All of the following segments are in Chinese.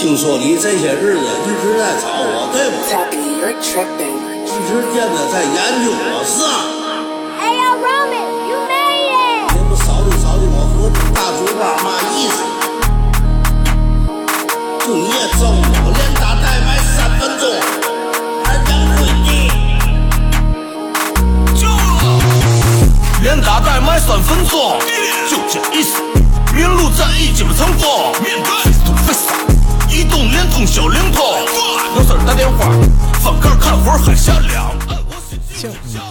听说你这些日子一直在找我，对不对？Tappy, you're tripping. 一直惦着在研究我，是啊。Hey yo Roman, you made it！你们扫地扫地，我和大嘴巴嘛意思？就你也中了，连打带埋三分钟，还洋鬼子。就连打带买三分钟，就这意思。民路战役基本成功，面对 face to face，移动联通小灵通，有事儿打电话，翻盖看活儿还下凉。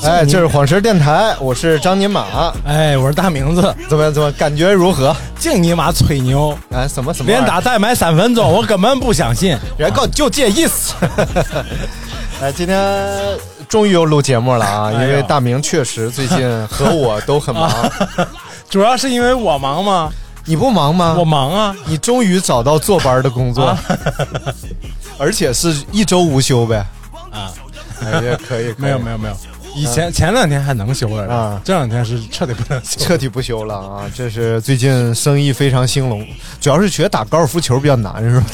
哎，这是晃石电台，我是张尼玛。哎，我是大名字，怎么怎么感觉如何？净尼玛吹牛，哎，什么什么？连打带买三分钟，我根本不相信。人告就这意思。哎，今天终于又录节目了啊！因为大明确实最近和我都很忙。主要是因为我忙吗？你不忙吗？我忙啊！你终于找到坐班的工作，啊 而且是一周无休呗。啊，哎呀，可以，可以没有没有没有，以前前两天还能休了，啊这两天是彻底不能休。彻底不休了啊！这是最近生意非常兴隆，主要是觉得打高尔夫球比较难，是吧？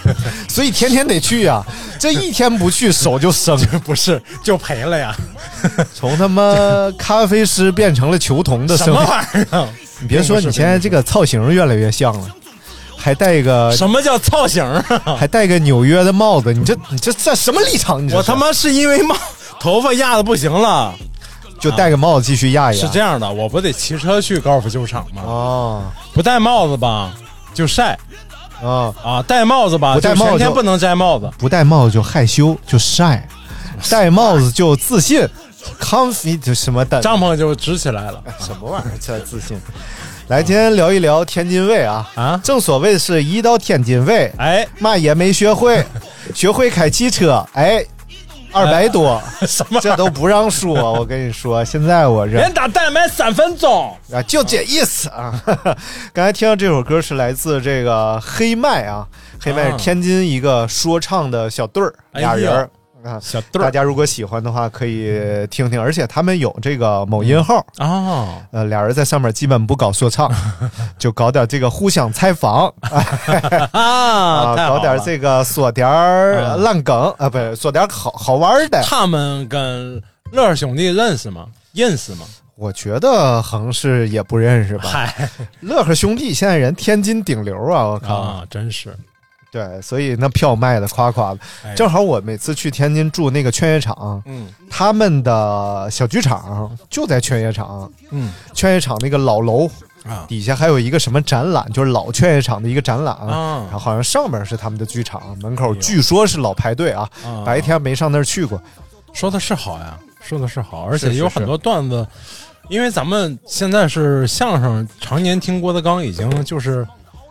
所以天天得去呀、这一天不去手就生，不是就赔了呀？从他妈咖啡师变成了球童的什么。玩意儿啊？你别说，你现在这个造型越来越像了，还戴一个什么叫造型啊？还戴个纽约的帽子，你这你这这什么立场？你这我他妈是因为帽头发压的不行了。就戴个帽子继续压一压。是这样的，我不得骑车去高尔夫球场吗？哦不戴帽子吧就晒啊，啊，戴帽子吧不戴帽子就全天不能摘帽子。不戴帽子就害羞就晒，戴帽子就自信，comfy 就什么的。帐篷就支起来了。什么玩意儿叫自信？来，今天聊一聊天津卫啊。啊？正所谓是一到天津卫，哎，嘛也没学会，学会开汽车，哎，二百多，什么这都不让说。我跟你说，现在我这连打带买三分钟，啊，就这意思啊！刚才听到这首歌是来自这个黑麦啊，黑麦是啊。天津一个说唱的小队儿，俩人儿啊。小队儿大家如果喜欢的话，可以听听，而且他们有这个某音号，哦，呃，俩人在上面基本不搞说唱，就搞点这个互相采访啊，啊，太好搞点这个说点烂梗啊，不是说点好好玩的。他们跟乐儿兄弟认识吗？认识吗？我觉得横是也不认识吧。嗨乐呵兄弟现在人天津顶流啊，我靠！啊，真是对，所以那票卖的夸夸的。哎正好我每次去天津住那个劝业场，嗯他们的小剧场就在劝业场。嗯劝业场那个老楼啊底下还有一个什么展览，就是老劝业场的一个展览。啊然后好像上面是他们的剧场，门口据说是老排队啊。啊白天没上那儿去过，说的是好呀，说的是好，而且有很多段子，因为咱们现在是相声，常年听郭德纲，已经就是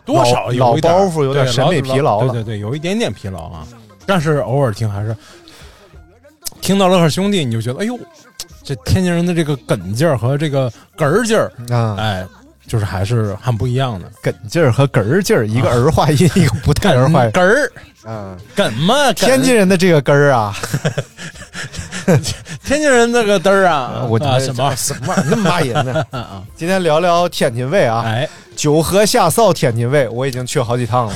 多少有一点老包袱有点审美疲劳了对对对，有一点点疲劳啊。但是偶尔听还是听到乐呵兄弟，你就觉得哎呦，这天津人的这个梗劲儿和这个哏儿劲儿，啊，哎，就是还是很不一样的。梗劲儿和哏儿劲儿，一个儿化音，一个不带儿化音。哏儿嗯，梗嘛，天津人的这个根儿啊，天津人那个嘚儿啊，我啊什么什么那么骂人呢？啊 今天聊聊天津卫啊，哎，九河下扫天津卫，我已经去好几趟了。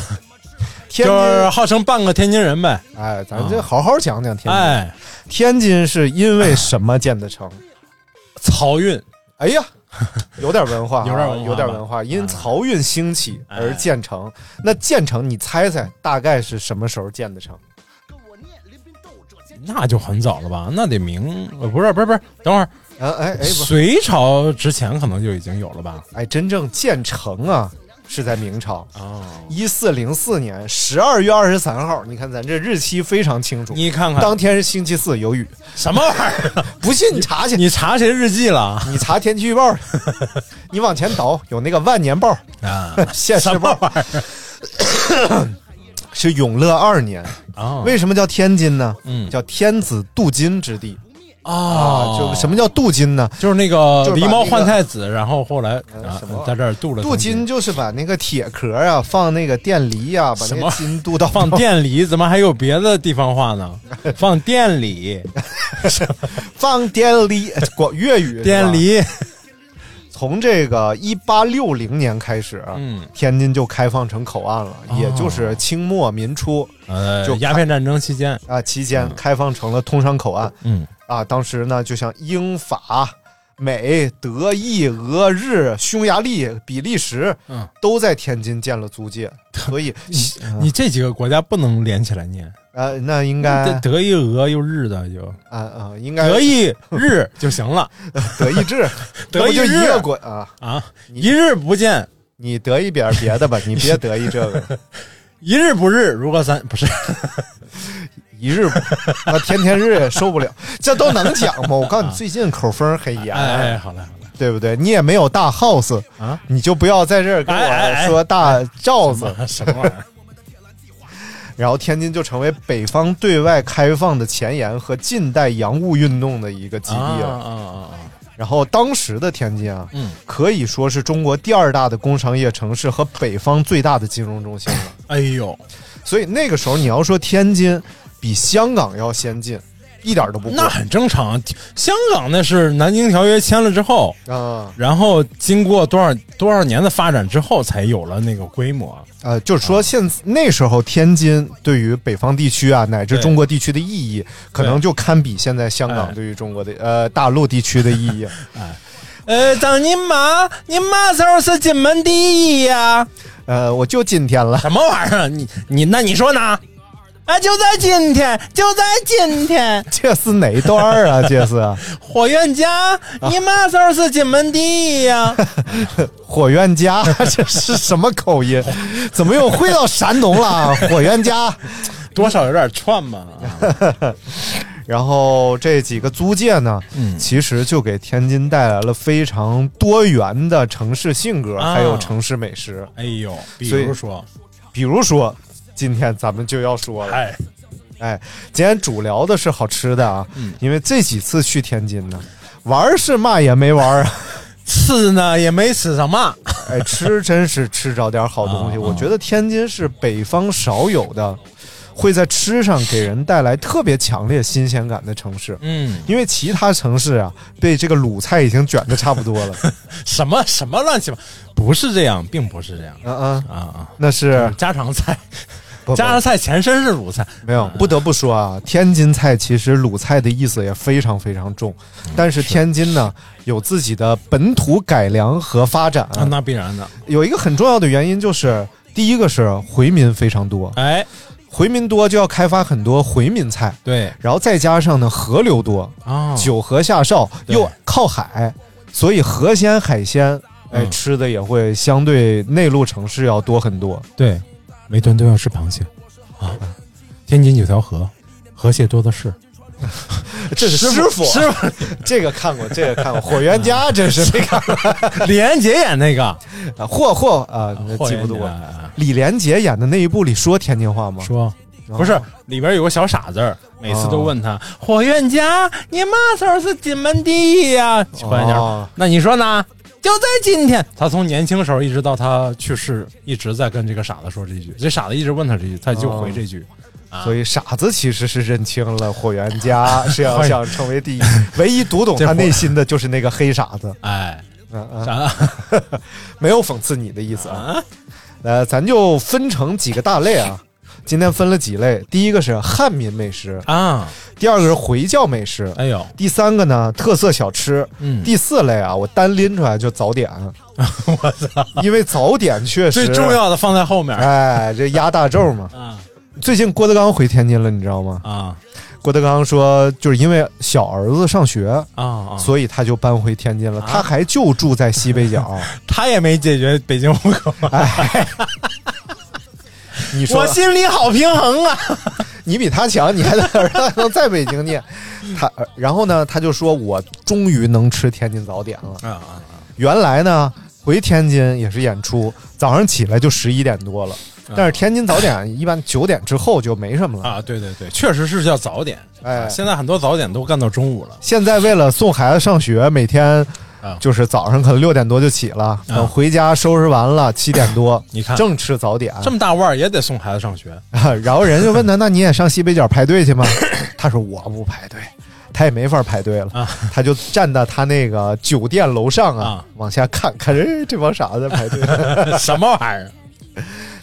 天 就津，是号称半个天津人呗。哎，咱就好好讲讲天津。哎，天津是因为什么建的城？漕运，哎呀，有点文化啊，有点文化有点文化。因啊漕运兴起而建成，那建成你猜猜大概是什么时候建的成？那就很早了吧？那得明呃不是不是不是，等会儿啊哎哎，隋朝之前可能就已经有了吧？哎，真正建成啊是在明朝。啊，一四零四年十二月二十三号，你看咱这日期非常清楚。你看看当天是星期四，有雨。什么玩意儿？不信你查去，你查谁日记了你查天气预报，你往前倒，有那个万年报、啊？现世报？是永乐二年。啊为什么叫天津呢？嗯叫天子镀金之地啊啊。就什么叫镀金呢？就是那个狸猫换太子，然后后来啊什么在这儿镀了镀金就是把那个铁壳啊放那个电离呀、把那个金镀到 放电离，怎么还有别的地方话呢？放电里，放电离，广粤语是吧店里，从这个一八六零年开始，嗯，天津就开放成口岸了，哦。也就是清末民初呃就，鸦片战争期间，啊期间开放成了通商口岸。嗯，啊。当时呢，就像英法。美、德、意、俄、日、匈牙利、比利时，嗯，都在天津建了租界，所以 你这几个国家不能连起来念，啊，那应该德德意俄又日的就啊啊，应该德意日就行了德意志，德意日 这不就一个国啊？啊，一日不见，你得一点别的吧，你别得意这个。一日不日，如果三不是 一日不，那天天日也受不了，这都能讲吗？我告诉你，最近口风很严，哎哎，好嘞好嘞，对不对？你也没有大 house 啊，你就不要在这儿跟我哎说大罩子。什么玩意儿？然后天津就成为北方对外开放的前沿和近代洋务运动的一个基地啊了。啊啊啊！然后当时的天津啊，嗯，可以说是中国第二大的工商业城市和北方最大的金融中心了。哎呦，所以那个时候你要说天津比香港要先进，一点都不过那很正常。啊香港那是南京条约签了之后，啊。然后经过多少多少年的发展之后，才有了那个规模。呃，就是说现那时候天津对于北方地区啊，乃至中国地区的意义，可能就堪比现在香港哎对于中国的呃大陆地区的意义。哎呃，张你妈，你嘛时候是金门第一呀？呃，我就今天了，什么玩意儿？你你那你说呢？啊，就在今天，就在今天，这是哪段啊？这是霍元甲，你嘛时候是金门第一呀？火冤家，这是什么口音？怎么又回到山东了？火冤家。多少有点串吧？然后这几个租界呢，嗯其实就给天津带来了非常多元的城市性格，啊还有城市美食。哎呦，比如说，比如说，今天咱们就要说了，哎，哎，今天主聊的是好吃的啊，嗯。因为这几次去天津呢，玩是嘛也没玩啊，吃呢也没吃上嘛。哎，吃真是吃着点好东西。啊我觉得天津是北方少有的，会在吃上给人带来特别强烈新鲜感的城市。嗯，因为其他城市啊，被这个鲁菜已经卷的差不多了。什么什么乱七八，不是这样，并不是这样。嗯嗯，啊啊，那是家常菜，不不。家常菜前身是鲁菜，没有，不得不说啊，天津菜其实鲁菜的意思也非常非常重，但是天津呢有自己的本土改良和发展。啊，那必然的。有一个很重要的原因就是，第一个是回民非常多，哎，回民多就要开发很多回民菜，对。然后再加上呢河流多，啊，九河下哨又靠海，所以河鲜海鲜，哎，嗯。吃的也会相对内陆城市要多很多。对，每顿都要吃螃蟹啊。天津有条河，河蟹多的是。这是师傅，师傅，这个看过，这个看过，火源家这是没看过。李连杰演那个，啊，霍霍啊，记不住。啊李连杰演的那一部里说天津话吗？说不是里边有个小傻子，每次都问他火元甲，你嘛时候是金门第一呀？霍元甲哦，那你说呢？就在今天，他从年轻时候一直到他去世，一直在跟这个傻子说这句。这傻子一直问他这句，他就回这句。啊所以傻子其实是认清了霍元甲是要想成为第一，唯一读懂他内心的就是那个黑傻子。哎，嗯嗯，啥？没有讽刺你的意思啊。呃，咱就分成几个大类啊。今天分了几类，第一个是汉民美食，啊，第二个是回教美食，哎呦，第三个呢特色小吃，嗯第四类啊，我单拎出来就早点，我操，因为早点确实最重。要的放在后面哎，这压大轴嘛。啊最近郭德纲回天津了，你知道吗？啊郭德纲说，就是因为小儿子上学，啊啊！所以他就搬回天津了。他还就住在西北角。他也没解决北京户口，你说我心里好平衡啊！你比他强，你还能儿子还能在北京念。他然后呢，他就说我终于能吃天津早点了。啊啊原来呢，回天津也是演出，早上起来就十一点多了。但是天津早点一般九点之后就没什么了。啊！对对对，确实是叫早点。哎现在很多早点都干到中午了。现在为了送孩子上学，每天啊就是早上可能六点多就起了，等回家收拾完了 七点多，你看正吃早点。这么大腕儿也得送孩子上学，然后人就问他：“那你也上西北角排队去吗？”他说：“我不排队。”他也没法排队了，啊他就站到他那个酒店楼上啊，啊往下看看，哎，这帮傻子在排队。什么玩意儿？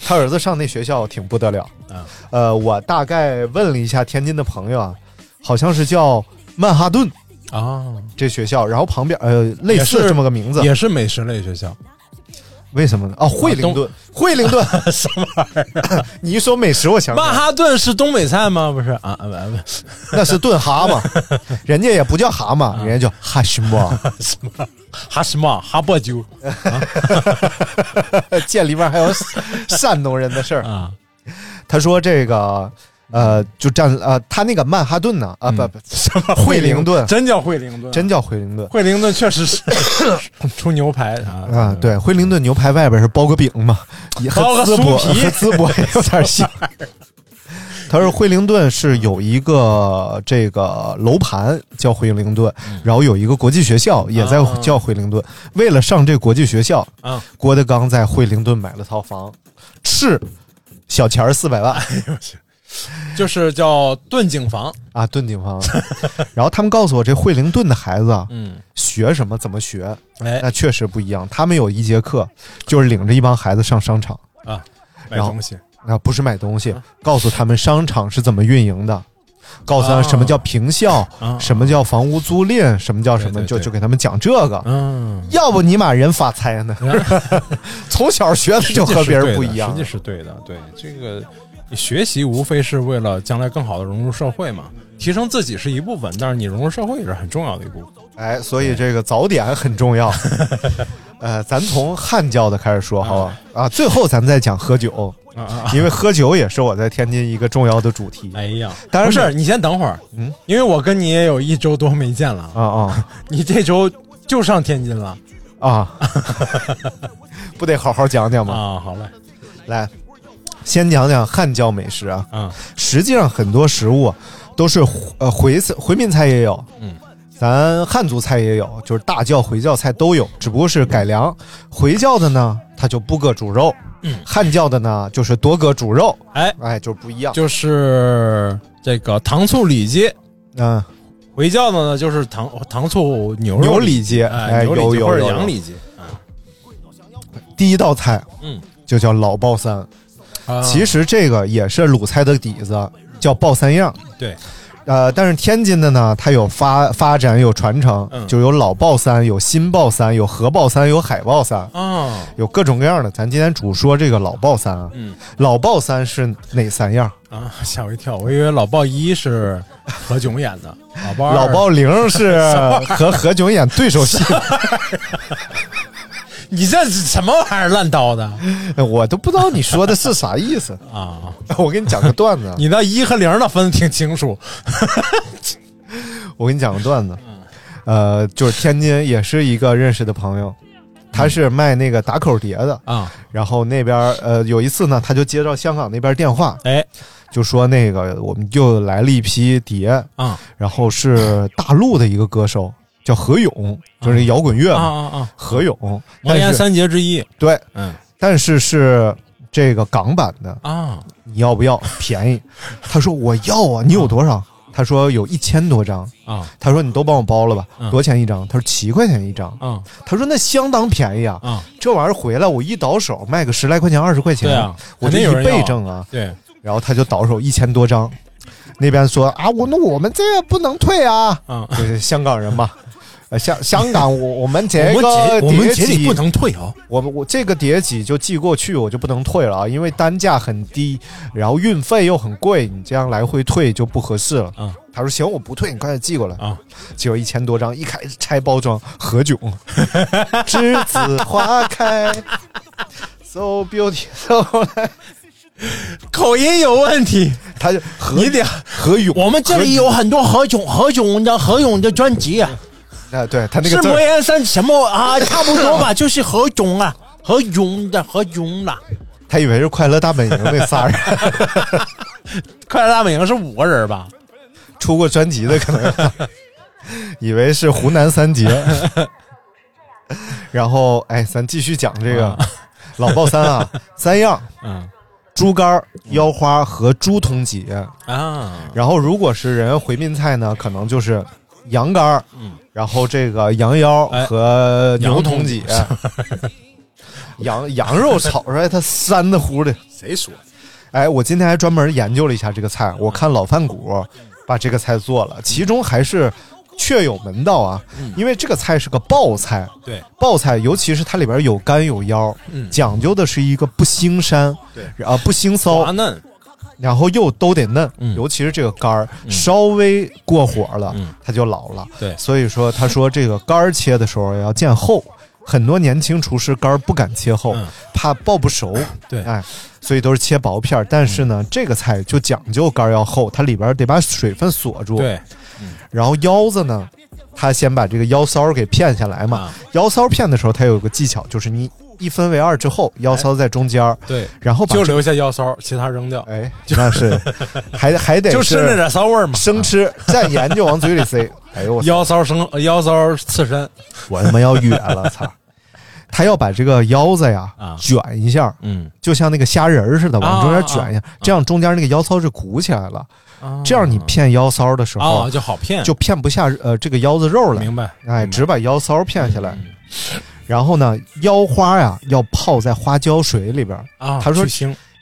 他儿子上那学校挺不得了，啊呃，我大概问了一下天津的朋友啊，好像是叫曼哈顿啊，这学校，然后旁边呃类似这么个名字，也是美食类学校。为什么呢？哦，惠灵顿，惠灵顿，什么玩意儿？你一说美食，我想曼哈顿是东北菜吗？不是？啊啊不不，那是炖蛤蟆，人家也不叫蛤蟆，人家叫哈什么，什么？哈什么哈波酒。见里面还有山东人的事儿。啊？他说这个呃，就占呃，他那个曼哈顿呢，啊不不，什么 惠灵顿真叫惠灵顿？真叫惠灵顿惠灵顿确实是 出牛排啊啊。对，惠灵顿牛排外边是包个饼嘛，也和包个淄博酥皮和淄博也有点像。他说惠灵顿是有一个这个楼盘叫惠灵顿，然后有一个国际学校也在叫惠灵顿。为了上这国际学校，啊！郭德纲在惠灵顿买了套房，是小钱儿四百万 就是叫炖景房，啊，炖景房。然后他们告诉我，这惠灵顿的孩子啊，嗯，学什么怎么学，哎那确实不一样。他们有一节课就是领着一帮孩子上商场，啊，买东西啊，不是买东西，告诉他们商场是怎么运营的。告诉他啊什么叫平效，啊什么叫房屋租赁，什么叫什么，对对对就就给他们讲这个。嗯，要不尼玛人发财呢？从小学的就和别人不一样实际。是对的。对这个学习无非是为了将来更好的融入社会嘛，提升自己是一部分，但是你融入社会也是很重要的一部分。哎，所以这个早点很重要。呃，咱从汉教的开始说，好吧？啊，最后咱再讲喝酒，啊啊！因为喝酒也是我在天津一个重要的主题。哎呀，当然不是，你先等会儿，嗯，因为我跟你也有一周多没见了，啊啊 你这周就上天津了啊！不得好好讲讲吗？啊？好嘞，来，先讲讲汉教美食啊。嗯。实际上很多食物都是呃回回民菜也有，嗯，咱汉族菜也有，就是大教回教菜都有，只不过是改良。回教的呢，它就不搁猪肉，嗯，汉教的呢就是多搁猪肉，哎，哎，就是不一样。就是这个糖醋里脊。嗯，回教的呢，就是糖糖醋牛肉牛里脊，哎，哎，有牛里脊或者有有。有。羊里脊，第一道菜嗯，就叫老爆三，啊。其实这个也是鲁菜的底子，叫爆三样。对，呃，但是天津的呢，它有发发展有传承，嗯。就有老爆三，有新爆三，有河爆三，有海爆三，啊，有各种各样的。咱今天主说这个老爆三啊，嗯。老爆三是哪三样？啊，吓我一跳，我以为老爆一是 何炅演的，老鲍二老爆零是 和何炅演对手戏，你这是什么玩意儿烂刀的 我都不知道你说的是啥意思。啊？我给你讲个段子啊，你那一和零的分的挺清楚我给你讲个段子，嗯呃，就是天津也是一个认识的朋友，他是卖那个打口碟的，啊，然后那边呃有一次呢，他就接到香港那边电话，哎就说那个我们又来了一批碟，啊然后是大陆的一个歌手叫何勇，就是摇滚乐啊嘛，啊啊！何勇，魔但是岩三杰之一，对，嗯但是是这个港版的，啊你要不要？便宜？他说我要啊，你有多少？他说有一千多张。啊他说你都帮我包了吧？嗯多少钱一张？他说七块钱一张。啊他说那相当便宜啊！啊！这玩意儿回来我一倒手卖个十来块钱、二十块钱，啊，我这一倍挣啊！对，然后他就倒手一千多张，那边说啊，我那我们这个不能退啊，嗯就是香港人嘛。呃，香香港我我们这个节我们碟几节里不能退啊。我我这个碟几就寄过去，我就不能退了啊，因为单价很低，然后运费又很贵，你这样来回退就不合适了。啊他说行，我不退，你快点寄过来啊。结果一千多张，一开始拆包装，何炅，栀子花开，so beautiful，口音有问题，他就何你得何勇，我们这里有很多何炅何炅的何勇的专辑啊，啊，对他那个字儿，魔岩山什么？啊，差不多吧，就是何炅啊，何勇的何炅啦。他以为是快乐大本营那仨人。快乐大本营是五个人吧？出过专辑的，可能。以为是湖南三杰。然后，哎，咱继续讲这个老爆三啊，三样：嗯。猪肝、腰花和猪通脊。啊，然后，如果是人回民菜呢，可能就是羊肝儿，嗯然后这个羊腰哎和牛筒脊 羊。羊羊肉炒出来，它膻的乎的。谁说？哎，我今天还专门研究了一下这个菜，我看老饭骨把这个菜做了，其中还是确有门道啊。因为这个菜是个爆菜，对，爆菜，尤其是它里边有肝有腰，嗯讲究的是一个不腥膻，对啊不腥骚滑，嫩，然后又都得嫩，嗯尤其是这个肝儿、稍微过火了，嗯它就老了。对所以说他说这个肝儿切的时候要见厚。很多年轻厨师肝儿不敢切厚，嗯怕爆不熟。对哎，所以都是切薄片儿。但是呢，这个菜就讲究肝儿要厚，它里边儿得把水分锁住。，对，然后腰子呢，他先把这个腰骚儿给片下来嘛。啊腰骚儿片的时候，它有个技巧，就是你一分为二之后，腰骚在中间儿，对，然后把就留下腰骚，其他扔掉，哎，那是 还还得就是吃那点骚味儿嘛。生吃，蘸盐就往嘴里塞。哎呦我腰骚生腰骚刺身，我他妈要哕了，操！他要把这个腰子呀、啊卷一下，嗯，就像那个虾仁儿似的，往中间啊卷一下，这样中间那个腰骚是鼓起来了。这样你骗腰骚的时候，啊就好骗，就片不下呃这个腰子肉了。明白？哎，只把腰骚骗下来。嗯然后呢，腰花呀要泡在花椒水里边儿。啊，他说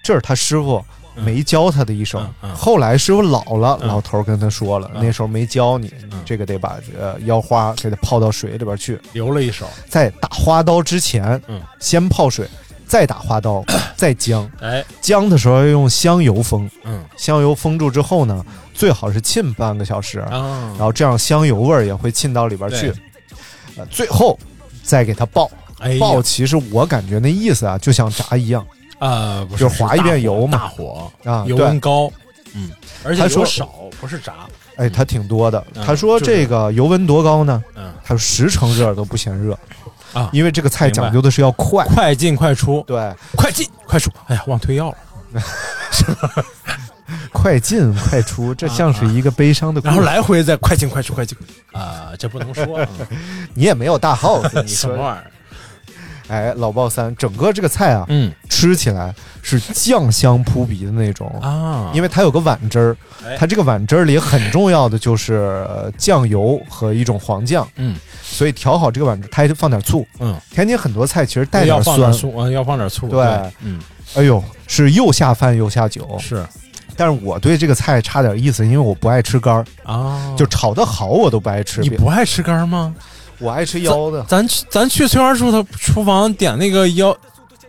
这是他师傅没教他的一手。嗯嗯。后来师傅老了，嗯。老头儿跟他说了，嗯。那时候没教你，嗯。这个得把呃腰花给它泡到水里边去。留了一手，在打花刀之前，嗯。先泡水，再打花刀，再姜。哎，姜的时候要用香油封，嗯。香油封住之后呢，最好是浸半个小时，然啊，后这样香油味儿也会浸到里边去。呃，最后再给它爆。哎爆其实我感觉那意思啊，就像炸一样。啊，不就是划一遍油嘛。大火啊。油温高，嗯，而且他说油少，不是炸，哎，它挺多的。嗯他说这个油温多高呢？嗯。他说十成热都不嫌热。啊。因为这个菜讲究的是要快。快进快出，对，快进快出，哎呀，忘退药了，快进快出，这像是一个悲伤的故事。然后来回再快进快出快进，啊，这不能说，嗯 你也没有大 house，你说。什么玩意儿？哎，老爆三，整个这个菜啊，嗯。吃起来是酱香扑鼻的那种，啊，因为它有个碗汁儿哎，它这个碗汁儿里很重要的就是呃酱油和一种黄酱，嗯。所以调好这个碗汁，它还放点醋。嗯，天津很多菜其实带点酸，放点醋，啊，要放点醋，对嗯，哎呦，是又下饭又下酒。是但是我对这个菜差点意思，因为我不爱吃肝儿，啊，就炒的好我都不爱吃。你不爱吃肝吗？我爱吃腰子，咱去咱去翠花叔他厨房点那个腰，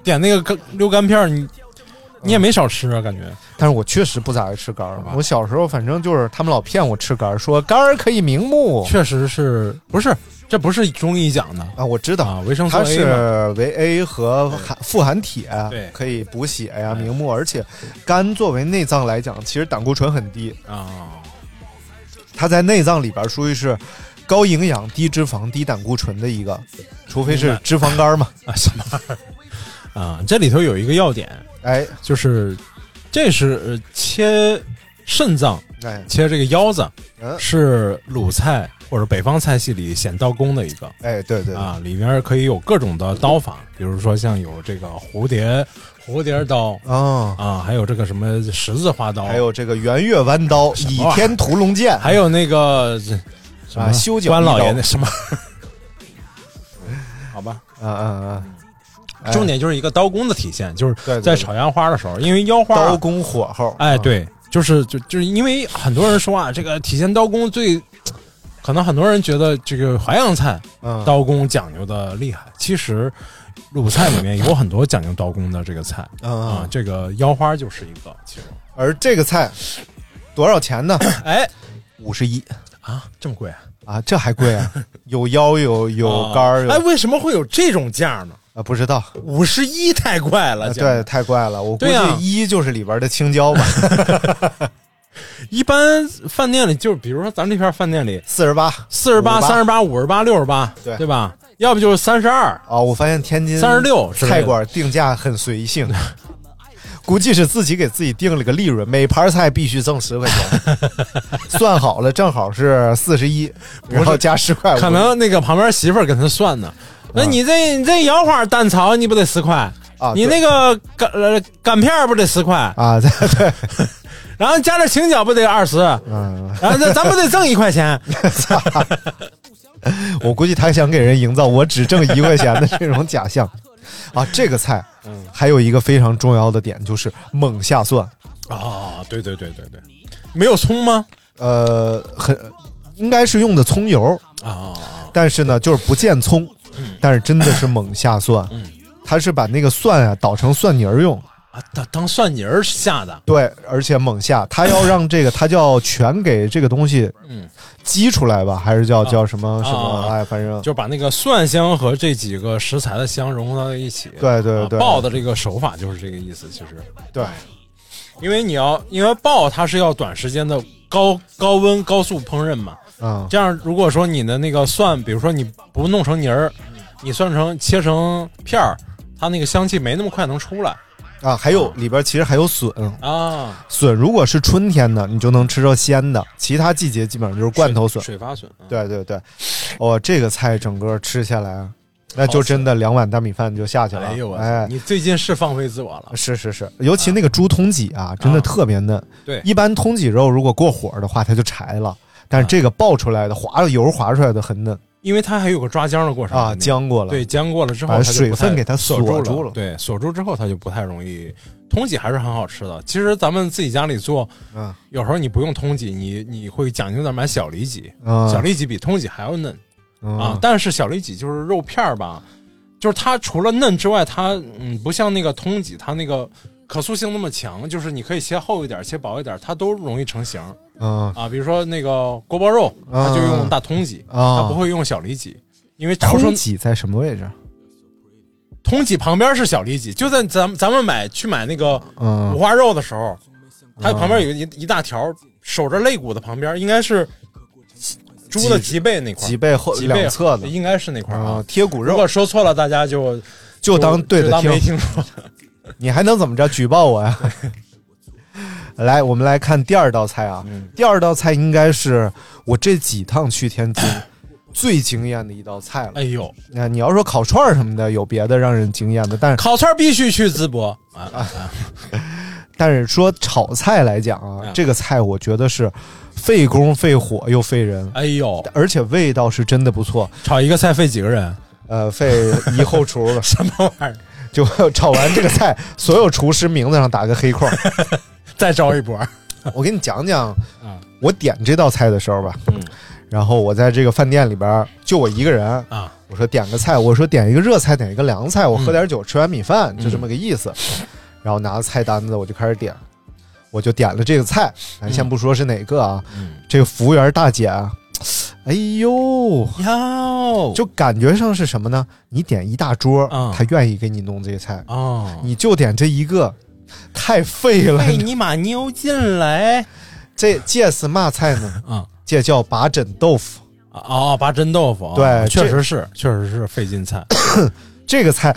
点那个肝溜肝片儿，你你也没少吃啊，感觉但是我确实不咋爱吃肝儿吧。我小时候反正就是他们老骗我吃肝儿，说肝儿可以明目确实是不是？这不是中医讲的。啊，我知道。啊，维生素它 A 它，是维 A 和含富含铁，对。可以补血呀、明目，而且肝作为内脏来讲，其实胆固醇很低，啊，它在内脏里边属于是高营养、低脂肪、低胆固醇的一个，除非是脂肪肝嘛。啊什么啊？这里头有一个要点，哎。就是这是呃切肾脏，哎，切这个腰子，嗯。是鲁菜或者北方菜系里显刀工的一个。哎，对对，啊，里面可以有各种的刀法，比如说像有这个蝴蝶蝴蝶刀啊，啊，还有这个什么十字花刀，还有这个圆月弯刀、倚天屠龙剑，还有那个什么啊修脚关老爷那什么，好吧，啊啊啊！重点就是一个刀工的体现，就是在炒腰花的时候，因为腰花刀工火候，哎，啊，对，就是就就是因为很多人说啊，这个体现刀工最，可能很多人觉得这个淮扬菜嗯，刀工讲究的厉害，其实鲁菜里面有很多讲究刀工的这个菜嗯啊，这个腰花就是一个，其实，而这个菜多少钱呢？哎五十一啊，这么贵啊，啊，这还贵啊？有腰有有肝儿，有哎，为什么会有这种价呢？啊，不知道，五十一太怪了，对，太怪了。我估计一就是里边的青椒吧，一般饭店里就是，比如说咱这片饭店里，四十八四十八、三十八、五十八、六十八，对对吧？要不就是三十二，啊，我发现天津三十六菜馆定价很随性，估计是自己给自己定了个利润，每盘菜必须挣十块钱，算好了正好是四十一，然后加十块五，可能那个旁边媳妇儿跟他算呢。那你这你这腰花单炒你不得十块啊你那个干呃干片儿不得十块啊，对对，然后加点青椒不得二十，嗯，然后咱咱不得挣一块钱？我估计他想给人营造我只挣一块钱的这种假象啊。这个菜，嗯还有一个非常重要的点就是猛下蒜，啊，对对对对对，没有葱吗？呃，很应该是用的葱油，啊，但是呢，就是不见葱，嗯。但是真的是猛下蒜，他是把那个蒜啊捣成蒜泥儿用，啊，当当蒜泥儿下的，对，而且猛下，他要让这个他叫全给这个东西嗯，激出来吧，还是叫啊叫什么什么？啊哎，反正。就把那个蒜香和这几个食材的香融合到一起。啊对对对。爆的这个手法就是这个意思，其实。对，因为你要，因为爆它是要短时间的高高温高速烹饪嘛。嗯这样，如果说你的那个蒜，比如说你不弄成泥儿，你算成切成片儿，它那个香气没那么快能出来啊，还有里边其实还有笋，啊。笋如果是春天的，你就能吃着鲜的；其他季节基本上就是罐头笋。水发笋。啊对对对，哦，这个菜整个吃下来，那就真的两碗大米饭就下去了。哎，你最近是放飞自我了。是是是，尤其那个猪通脊啊，真的特别嫩。对一般通脊肉如果过火的话，它就柴了，但是这个爆出来的滑的油滑出来的很嫩因为它还有个抓浆的过程啊，浆过了。对，浆过了之后，把它水分给它锁锁住了住对，锁住之后它就不太容易。通脊还是很好吃的。其实咱们自己家里做，嗯有时候你不用通脊，你你会讲究点买小里脊，嗯小里脊比通脊还要嫩嗯啊。但是小里脊就是肉片儿吧，就是它除了嫩之外，它嗯不像那个通脊，它那个可塑性那么强，就是你可以切厚一点，切薄一点，它都容易成型嗯啊。比如说那个锅包肉，它就用大通脊，啊它不会用小里脊，因为通脊在什么位置？通脊旁边是小里脊，就在咱们咱们买去买那个嗯五花肉的时候，它旁边有一一大条，守着肋骨的旁边应该是猪的脊背那块，脊背后脊背两侧的应该是那块啊啊。贴骨肉如果，说错了，大家就就当对着就当没听。听说。你还能怎么着？举报我呀！来，我们来看第二道菜啊。嗯第二道菜应该是我这几趟去天津最惊艳的一道菜了。哎呦，那你要说烤串儿什么的，有别的让人惊艳的，但是烤串必须去淄博啊 啊！啊但是说炒菜来讲啊，嗯这个菜我觉得是费工费火又费人，哎呦，而且味道是真的不错。炒一个菜费几个人？呃，费一后厨了，什么玩意儿？就炒完这个菜，所有厨师名字上打个黑框。再招一波。我给你讲讲啊，我点这道菜的时候吧，嗯。然后我在这个饭店里边就我一个人，啊，我说点个菜，我说点一个热菜，点一个凉菜，我喝点酒，吃完米饭，嗯。就这么个意思。然后拿着菜单子我就开始点，我就点了这个菜，咱先不说是哪个啊，嗯。这个服务员大姐啊，哎呦，哟，就感觉上是什么呢？你点一大桌，嗯她愿意给你弄这些菜，哦，你就点这一个，太费了。哎，你妈牛进来这这是嘛菜呢？啊！这叫八珍豆腐。哦，拔针豆腐，对哦确这实是，确实是费劲菜。这个菜，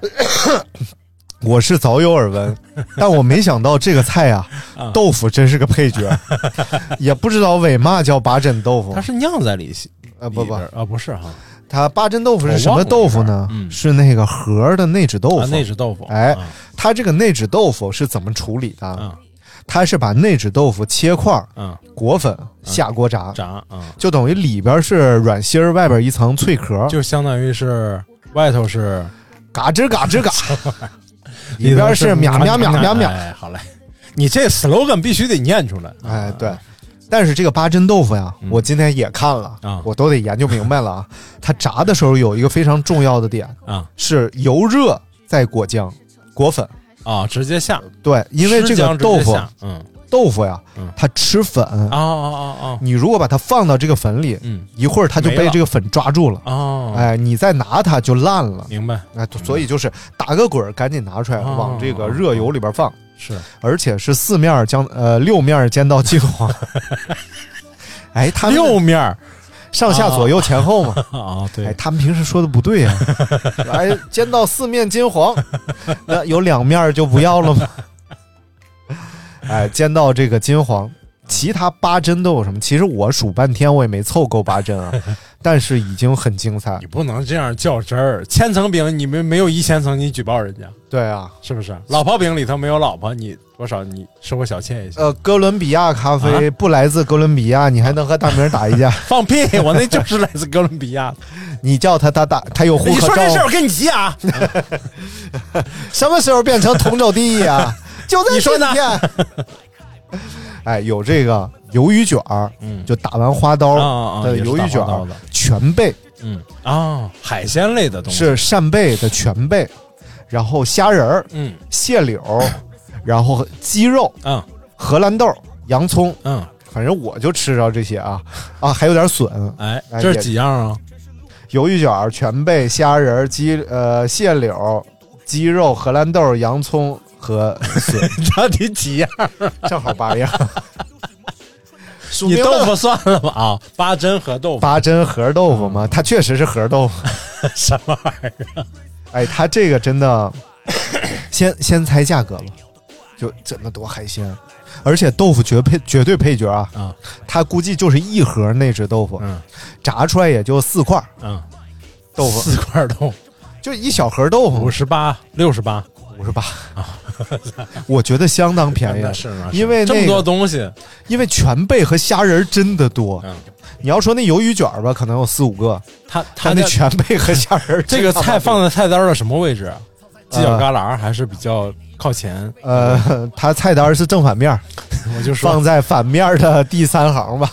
我是早有耳闻，但我没想到这个菜啊，啊。豆腐真是个配角，也不知道为嘛叫八珍豆腐。它。是酿在里呃，不不。里边，儿。啊，不是哈，它八珍豆腐是什么豆腐呢？是那个盒的内酯豆腐。啊，内酯豆腐，哎啊。它这个内酯豆腐是怎么处理的？啊。它是把内酯豆腐切块裹粉下锅炸，炸啊，就等于里边是软心儿，外边一层脆壳。就相当于是外头是嘎吱嘎吱嘎，里边是喵喵喵喵喵。哎，好嘞，你这 slogan 必须得念出来。哎，对。但是这个八珍豆腐呀，我今天也看了啊我都得研究明白了啊。它炸的时候有一个非常重要的点，啊是油热再裹浆、裹粉。啊，直接下，对，因为这个豆腐嗯，豆腐呀嗯，它吃粉。啊啊啊啊你如果把它放到这个粉里，嗯。一会儿它就被这个粉抓住了。哦，哎，你再拿它就烂了。明白哎，所以就是打个滚，赶紧拿出来，哦往这个热油里边放，是。而且是四面将呃六面儿煎到金黄。哎，他六面上下左右前后嘛。啊，哎，对，他们平时说的不对呀、哎，煎到四面金黄，那有两面就不要了吗？哎，煎到这个金黄，其他八珍都有什么？其实我数半天我也没凑够八珍啊，但是已经很精彩你。不能这样较真儿。千层饼你们没有一千层，你举报人家对啊，是不是？老婆饼里头没有老婆，你多少你收个小妾也行。呃，哥伦比亚咖啡、啊不来自哥伦比亚，你还能和大明打一架？放屁！我那就是来自哥伦比亚。你叫他他打，他有户口照你说这事儿，我跟你急啊！什么时候变成同州第一啊？就在你说呢？今天。哎，有这个鱿鱼卷儿，嗯。就打完花刀的鱿鱼卷儿全贝嗯。啊，海鲜类的东西。是扇贝的全贝，然后虾仁儿、嗯。蟹柳，然后鸡肉、嗯。荷兰豆、洋葱，嗯，反正我就吃着这些啊。啊，还有点笋，哎，哎这是几样啊？鱿鱼卷儿、全贝、虾仁儿、鸡呃蟹柳、鸡肉、荷兰豆、洋葱和笋，到底几样？正好八样。你豆腐算了吧啊，八珍和豆腐八珍盒豆腐吗？它确实是盒豆腐。什么玩意儿？哎，它这个真的，先先猜价格吧，就这么多海鲜，而且豆腐绝配绝对配角啊！啊它估计就是一盒那只豆腐，嗯炸出来也就四块嗯，豆腐，四块豆腐，就一小盒豆腐五，十八六十八，五十八 我觉得相当便宜。那，是吗？因为这么多东西，因为全贝和虾仁真的多。嗯，你要说那鱿鱼卷吧，可能有四五个，他他那全贝和虾仁 这个菜放在菜单的什么位置？啊？犄角旮旯还是比较靠前？呃，它菜单是正反面，我就说。放在反面的第三行吧。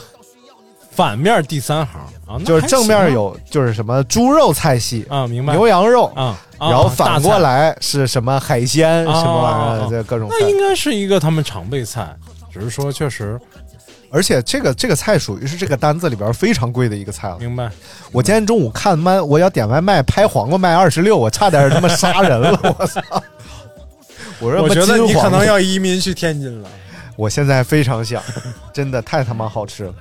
反面第三行就是正面有就是什么猪肉菜系、啊，明白牛羊肉，啊，啊然后反过来是什么海鲜、啊什么玩意儿，这各种菜。那应该是一个他们常备菜，只是说确实而且这个这个菜属于是这个单子里边非常贵的一个菜了。明白。我今天中午看妈，我要点外卖，拍黄瓜卖二十六，我差点他妈杀人了，我操！我说我觉得你可能要移民去天津了。我现在非常想，真的太他妈好吃了。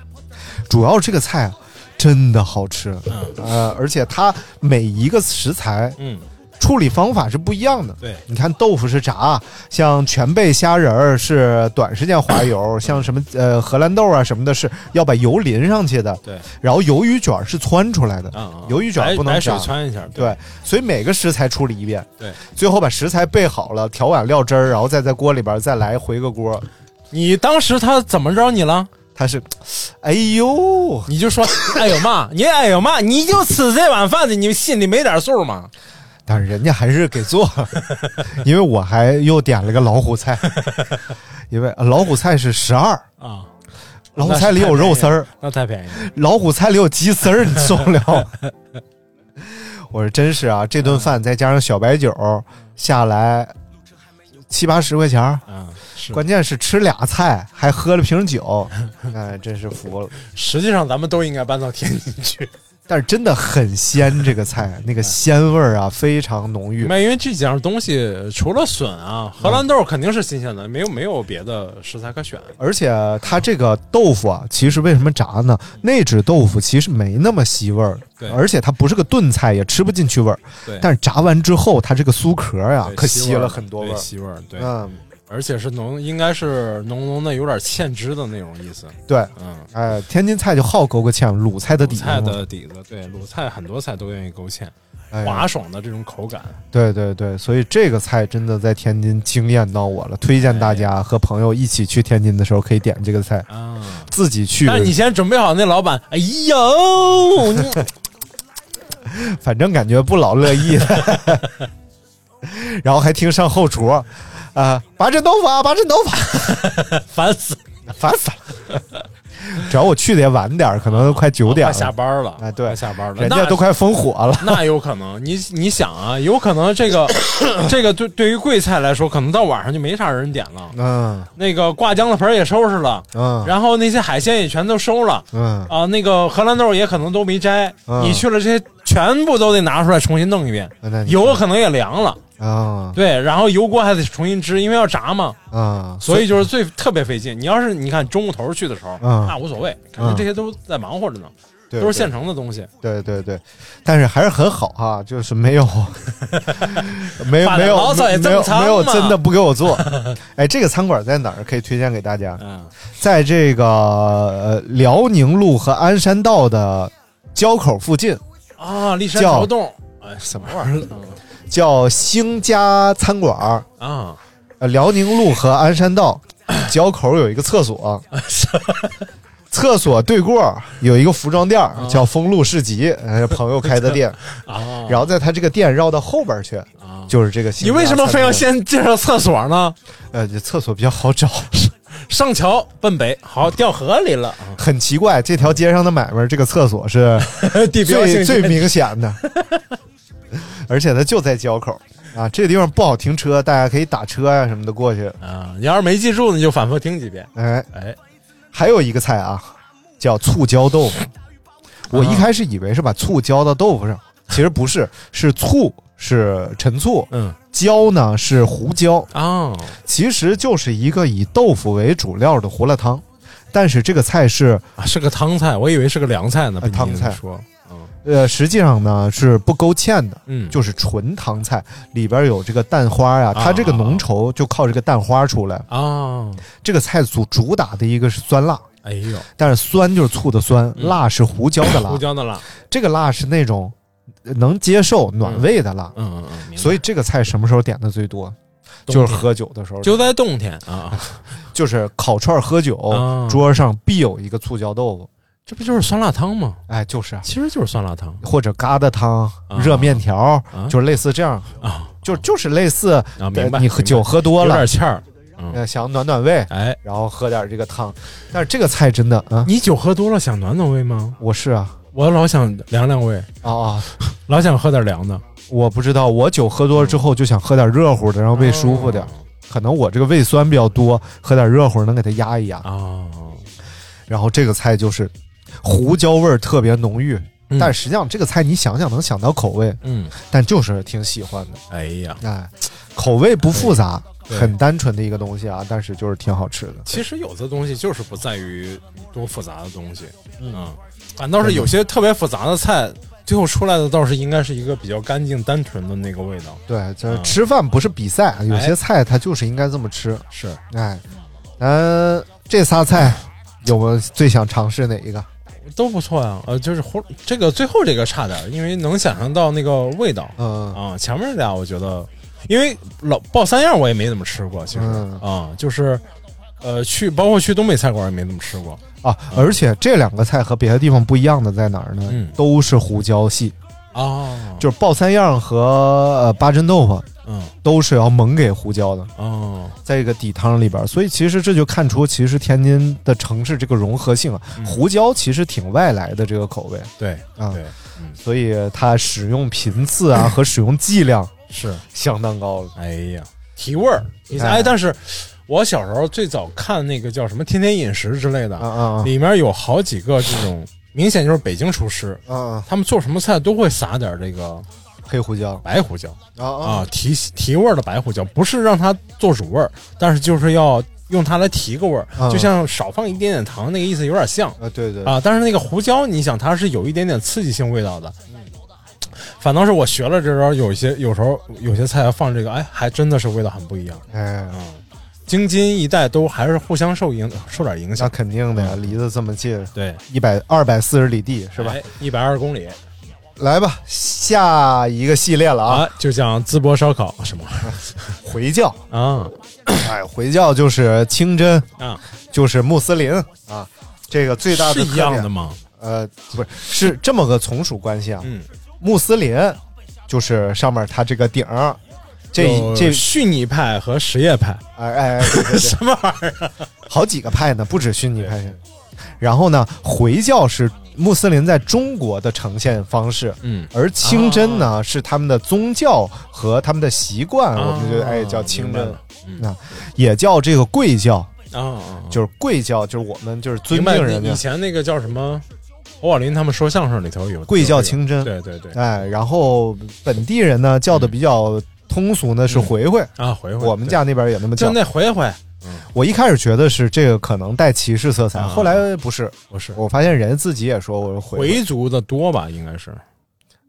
主要这个菜啊，真的好吃，呃，而且它每一个食材嗯，处理方法是不一样的。对，你看豆腐是炸，像全贝虾仁儿是短时间滑油，像什么呃荷兰豆啊什么的，是要把油淋上去的。对，然后鱿鱼卷儿是汆出来的，鱿鱼卷儿不能白水炸。汆一下。对，所以每个食材处理一遍，对，最后把食材备好了，调碗料汁儿，然后再在锅里边再来回个锅。你当时他怎么着你了？它是，哎呦，你就说，哎呦妈，你哎呦妈，你就吃这碗饭的，你心里没点数吗？但是人家还是给做了，因为我还又点了个老虎菜，因为呃老虎菜是十二，啊，老虎菜里有肉丝儿，那太便宜了。老虎菜里有鸡丝儿，你受不了。我说真是啊，这顿饭再加上小白酒下来七八十块钱儿，嗯，是。关键是吃俩菜还喝了瓶酒，哎，真是服了。实际上咱们都应该搬到天津去，但是真的很鲜，这个菜那个鲜味儿啊非常浓郁明。白？因为这几样东西除了笋啊，荷兰豆肯定是新鲜的，没有没有别的食材可选。而且它这个豆腐啊，其实为什么炸呢？那只豆腐其实没那么吸味儿，对而且它不是个炖菜，也吃不进去味儿。对，但是炸完之后，它这个酥壳呀、对可吸了很多味儿。吸味儿，对，嗯，而且是浓，应该是浓浓的，有点芡汁的那种意思。对，嗯，哎，天津菜就好勾个芡，鲁菜的底子。菜的底子，对，鲁菜很多菜都愿意勾芡，哎滑爽的这种口感。对对对，所以这个菜真的在天津惊艳到我了，推荐大家和朋友一起去天津的时候可以点这个菜，啊，自己去。那你先准备好那老板，哎呦，你反正感觉不老乐意的。然后还听上后厨，啊、八珍豆腐啊，八珍豆腐，烦死了，烦死了。只要我去的也晚点儿，可能都快九点快了，下班了，哎对下班了，人家都快封火了。那有可能，你你想啊，有可能这个这个对对于贵菜来说，可能到晚上就没啥人点了。嗯那个挂浆的盆也收拾了，嗯然后那些海鲜也全都收了，嗯啊，那个荷兰豆也可能都没摘，嗯你去了这些全部都得拿出来重新弄一遍，那你油可能也凉了，啊对，然后油锅还得重新支，因为要炸嘛，啊，所以就是最特别费劲。你要是你看中午头去的时候，嗯那无所谓，感觉这些都在忙活着呢，对都是现成的东西。对对对，但是还是很好哈，就是没有 没有没有没有没有真的不给我做。哎，这个餐馆在哪儿？可以推荐给大家，嗯，在这个呃辽宁路和鞍山道的交口附近，啊，骊山叫桥洞，哎，什么玩意儿？叫兴家餐馆儿。啊，呃，辽宁路和鞍山道 交口有一个厕所，厕所对过有一个服装店儿叫丰路市集，呃，朋友开的店。啊，然后在他这个店绕到后边去，就是这个你为什么非要？先介绍厕所呢？呃，这厕所比较好找，上桥奔北，好掉河里了，很奇怪，这条街上的买卖，这个厕所是地标最最明显的，而且它就在交口啊，这个地方不好停车，大家可以打车呀、什么的过去。啊！你要是没记住，你就反复听几遍。哎，哎，还有一个菜啊，叫醋椒豆腐。我一开始以为是把醋浇到豆腐上，其实不是，是醋是陈醋，嗯椒呢是胡椒，啊，其实就是一个以豆腐为主料的胡辣汤。但是这个菜是啊是个汤菜，我以为是个凉菜呢。被你哎汤菜说，呃，实际上呢是不勾芡的，嗯，就是纯汤菜，里边有这个蛋花呀、啊它这个浓稠就靠这个蛋花出来。啊，这个菜主主打的一个是酸辣，哎呦，但是酸就是醋的酸，嗯。辣是胡椒的辣。胡椒的辣，这个辣是那种呃能接受暖胃的辣，嗯嗯嗯，所以这个菜什么时候点的最多？就是喝酒的时候，就在冬天啊，就是烤串喝酒，啊。桌上必有一个醋椒豆腐。这不就是酸辣汤吗？哎，就是啊，其实就是酸辣汤。或者疙瘩汤、啊。热面条，啊。就是类似这样，啊。就就是类似你喝酒喝多了有了点，欠儿，想暖暖胃，哎，然后喝点这个汤。但是这个菜真的啊，你酒喝多了想暖暖胃吗？我是啊。我老想凉凉胃，啊啊，老想喝点凉的，我不知道，我酒喝多了之后就想喝点热乎的，然后胃舒服点。可能我这个胃酸比较多，喝点热乎能给它压一压。啊，然后这个菜就是胡椒味儿特别浓郁，嗯。但实际上这个菜你想想能想到口味，嗯，但就是挺喜欢的。哎呀，哎，口味不复杂，很单纯的一个东西啊，但是就是挺好吃的。其实有的东西就是不在于多复杂的东西，嗯。嗯，反倒是有些特别复杂的菜，最后出来的倒是应该是一个比较干净单纯的那个味道。对，就是吃饭不是比赛，有哎些菜它就是应该这么吃。是，哎，咱这仨菜有没有最想尝试哪一个？都不错呀。呃，就是胡这个最后这个差点，因为能想象到那个味道嗯啊。前面俩我觉得，因为老爆三样我也没怎么吃过，其实嗯啊，就是呃去包括去东北菜馆也没怎么吃过。啊，而且这两个菜和别的地方不一样的在哪儿呢？嗯都是胡椒系，哦，就是爆三样和呃八珍豆腐嗯都是要猛给胡椒的，哦，在一个底汤里边。所以其实这就看出，其实天津的城市这个融合性啊，嗯胡椒其实挺外来的这个口味对啊，对，嗯所以它使用频次啊和使用剂量是。相当高的。哎呀，提味儿，你哎哎，但是我小时候最早看那个叫什么《天天饮食》之类的，啊啊里面有好几个这种明显就是北京厨师，啊啊！他们做什么菜都会撒点这个黑胡椒白胡椒啊啊，提提味儿的白胡椒，不是让它做主味儿，但是就是要用它来提个味儿，啊就像少放一点点糖那个意思有点像啊！对对啊。但是那个胡椒，你想它是有一点点刺激性味道的。反倒是我学了这招，有一些有时候有些菜放这个，哎，还真的是味道很不一样。哎，嗯，京津一带都还是互相受影受点影响那响，肯定的呀，离得这么近，对，一百二百四十里地是吧？哎一百二十公里来吧，下一个系列了啊，啊，就讲淄博烧烤什么 回教。儿啊 哎，回教就是清真，啊，就是穆斯林啊。这个最大的是一样的吗？呃，不是，是这么个从属关系啊。嗯穆斯林就是上面它这个顶儿这这虚拟派和实业派，哎哎，对对对。什么玩意儿？好几个派呢，不止虚拟派。然后呢，回教是穆斯林在中国的呈现方式，嗯，而清真呢、是他们的宗教和他们的习惯，我们就哎叫清真。啊，也叫这个贵教，啊啊，就是贵教，就是我们就是尊敬人家。以，前那个叫什么？侯宝林他们说相声里头有贵教清真。对对对，哎，然后本地人呢叫的比较通俗呢是回回，啊，回回我们家那边也那么叫。就。那回回，我一开始觉得是这个可能带歧视色彩，啊。后来不是，不是。我发现人自己也说我是回回，回族的多吧？应该是。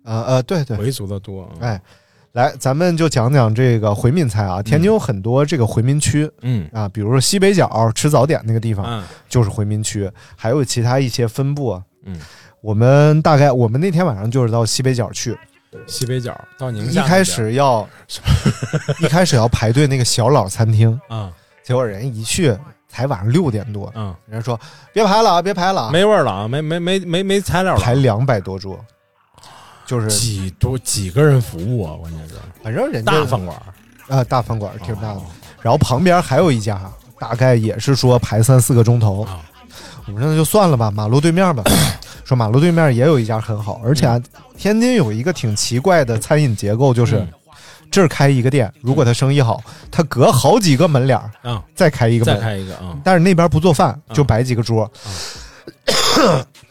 呃呃，对对，回族的多。嗯。哎，来，咱们就讲讲这个回民菜啊。天津有很多这个回民区。嗯。啊，比如说西北角吃早点那个地方嗯。就是回民区，还有其他一些分布啊。嗯，我们大概我们那天晚上就是到西北角去，西北角到宁夏一开始要 一开始要排队那个小老餐厅，啊结果人一去才晚上六点多，嗯，人家说别排了啊，别排了啊，没味儿了啊，没没没没没材料了，排两百多桌，就是几多几个人服务啊？关键是反正人家大饭馆儿啊，大饭馆挺大的哦。然后旁边还有一家，大概也是说排三四个钟头。啊我们说那就算了吧，马路对面吧。说马路对面也有一家很好，而且啊，天津有一个挺奇怪的餐饮结构，就是、嗯这儿开一个店，如果他生意好，他隔好几个门脸儿嗯，再开一个再门，开一个啊，但是那边不做饭，就摆几个桌。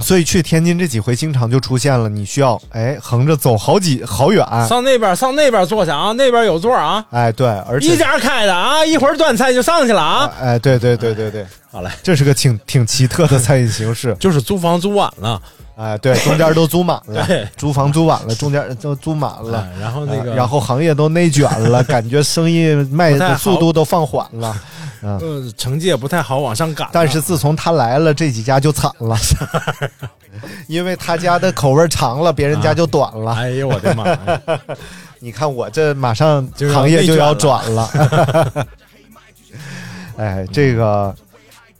所以去天津这几回，经常就出现了，你需要哎横着走好几好远，上那边上那边坐下啊，那边有座啊，哎对，而且一家开的啊，一会儿端菜就上去了啊。哎对对对对对，好嘞，这是个挺挺奇特的餐饮形式。就是租房租晚了，哎，对，中间都租满了对，租房租满了，中间都租满了哎，然后那个呃然后行业都内卷了，感觉生意卖的速度都放缓了。呃成绩也不太好往上赶，但是自从他来了，这几家就惨了，因为他家的口味长了，别人家就短了。哎呦我的妈呀！你看我这马上行业就要转了。哎，这个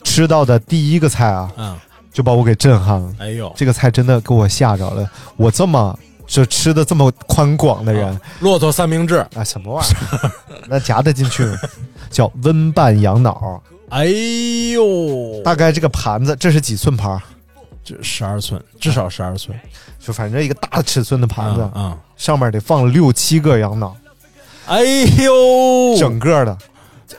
吃到的第一个菜啊，嗯，就把我给震撼了。哎呦，这个菜真的给我吓着了。我这么就吃的这么宽广的人骆驼三明治，啊，什么玩意儿？那夹得进去吗？叫温拌羊脑，哎呦，大概这个盘子，这是几寸盘儿？这十二寸，至少十二寸就反正一个大尺寸的盘子，啊！上面得放六七个羊脑，哎呦，整个的，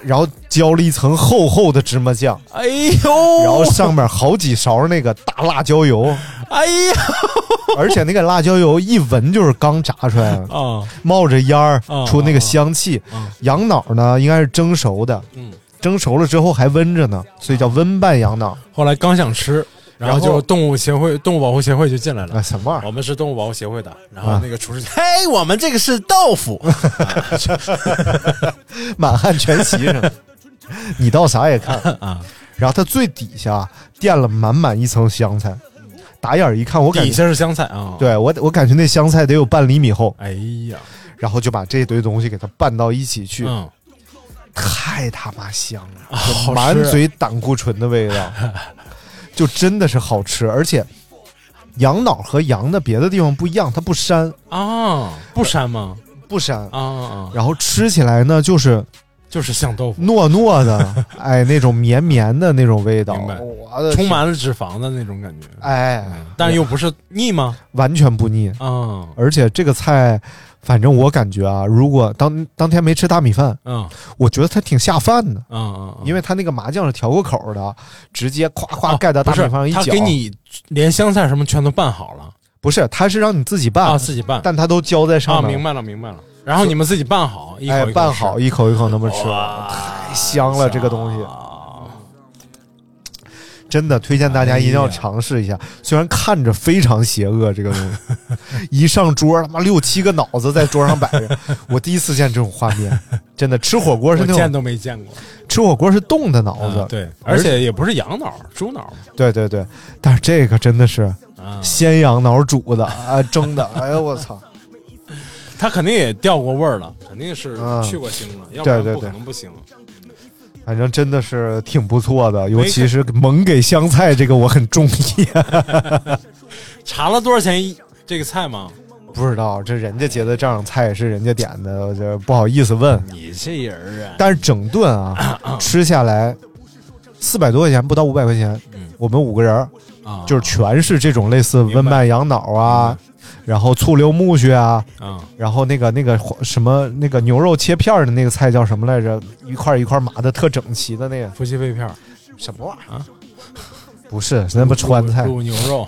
然后浇了一层厚厚的芝麻酱，哎呦，然后上面好几勺那个大辣椒油，哎呀而且那个辣椒油一闻就是刚炸出来的，啊，冒着烟儿啊出那个香气。啊。羊脑呢应该是蒸熟的，嗯，蒸熟了之后还温着呢，所以叫温拌羊脑。后来刚想吃，然后就动物协会、动物保护协会就进来啊，了。什么玩意儿？我们是动物保护协会的，然后啊。那个厨师，嘿，我们这个是豆腐，满汉全席上，你倒啥也看。啊。然后它最底下垫了满满一层香菜，打眼儿一看，我感觉底下是香菜啊。，对我我感觉那香菜得有半厘米厚，哎呀，然后就把这堆东西给它拌到一起去，嗯，太他妈香了，满嘴胆固醇的味道，就真的是好吃，而且。羊脑和羊的别的地方不一样，它不膻，啊，不膻吗？不膻，啊啊，然后吃起来呢就是就是像豆腐，糯糯的，哎，那种绵绵的那种味道，充满了脂肪的那种感觉，哎，但又不是腻吗？完全不腻，啊，而且这个菜，反正我感觉啊，如果当当天没吃大米饭，嗯。我觉得它挺下饭的，嗯嗯，因为它那个麻酱是调过口的，直接夸夸啊盖到大米饭上一搅，他给你连香菜什么全都拌好了。不是，他是让你自己拌，啊，自己拌。但他都浇在啊，上面，明白了明白了。然后你们自己拌好，一口哎一口，拌好，一口一口那么吃，太香了，这个东西。啊真的推荐大家一定要尝试一下。虽然看着非常邪恶，这个东西 一上桌，他妈六七个脑子在桌上摆着，我第一次见这种画面。真的，吃火锅是那种见都没见过。吃火锅是冻的脑子，啊对，而且也不是羊脑，猪脑对对对。但是这个真的是啊，鲜羊脑煮的啊，蒸的，哎呦我操！他肯定也掉过味儿了，肯定是嗯去过腥了，要不然不可对对对能不腥。反正真的是挺不错的，尤其是猛给香菜这个我很中意。查了多少钱一这个菜吗？不知道，这人家结的账菜也是人家点的，我这不好意思问。你这人啊，但是整顿啊，吃下来四百多块钱，不到五百块钱，我们五个人啊，就是全是这种类似温拌羊脑啊，然后醋溜木须啊，嗯，然后那个那个什么那个牛肉切片儿的那个菜叫什么来着？一块一块码的特整齐的那个夫妻肺片儿什么玩意儿啊？不是，是那不川菜。卤牛肉，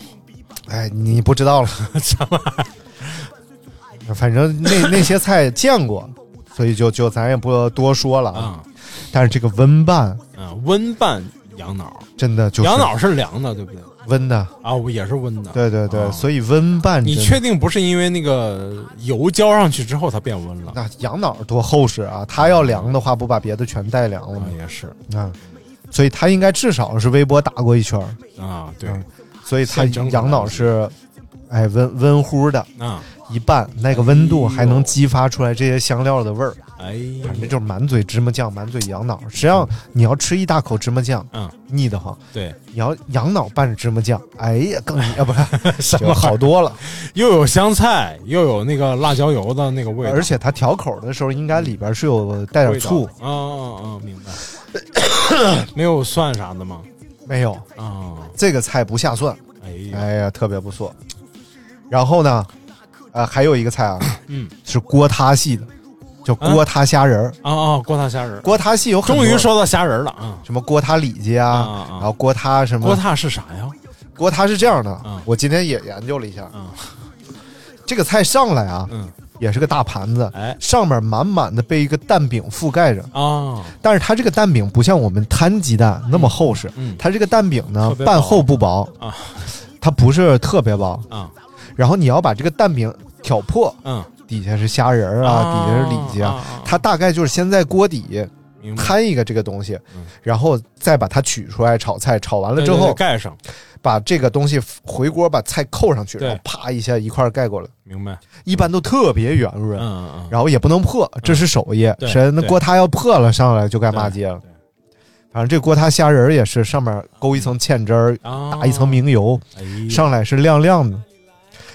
哎，你不知道了，什么玩意儿？反正那那些菜见过，所以就就咱也不多说了啊。但是这个温拌，啊，温拌羊脑，真的就是羊脑是凉的，对不对？温的，啊，我也是温的。对对对，啊所以温拌，你确定不是因为那个油浇上去之后它变温了？那羊脑多厚实啊！它要凉的话，不把别的全带凉了吗？也是啊，所以它应该至少是微波打过一圈儿啊，对，嗯所以它羊脑是，哎温温乎的啊，一拌那个温度还能激发出来这些香料的味儿。哎，反正就是满嘴芝麻酱，满嘴羊脑。实际上你要吃一大口芝麻酱，嗯，腻得慌。对，你要羊脑拌着芝麻酱，哎呀，更腻啊！不是，什么好多了。又有香菜，又有那个辣椒油的那个味道，而且它调口的时候，应该里边是有带点醋，啊啊啊！明白。没有蒜啥的吗？没有啊。这个菜不下蒜，哎呀，哎呀，特别不错。然后呢，呃，还有一个菜啊，嗯，是锅塌系的，叫锅塌虾仁儿。啊啊，锅塌虾仁儿，锅塌系有很多终于说到虾仁儿了啊！什么锅塌里脊啊，啊啊然后锅塌什么？锅塌是啥呀？锅塌是这样的，嗯我今天也研究了一下，嗯 这个菜上来啊，嗯，也是个大盘子，哎上面满满的被一个蛋饼覆盖着，啊，但是它这个蛋饼不像我们摊鸡蛋那么厚实，嗯它这个蛋饼呢半厚不薄啊，它不是特别薄啊，然后你要把这个蛋饼挑破，嗯，底下是虾仁儿啊，啊底下是里脊啊它大概就是先在锅底摊一个这个东西嗯，然后再把它取出来炒菜，炒完了之后盖上，把这个东西回锅，把菜扣上去，然后啪一下一块儿盖过来，明白？一般都特别圆润，嗯嗯然后也不能破，这是手艺。对谁那锅塌要破了，上来就该骂街了。对。反正这锅塌虾仁儿也是上面勾一层芡汁儿，啊，打一层明油，上来是亮亮的。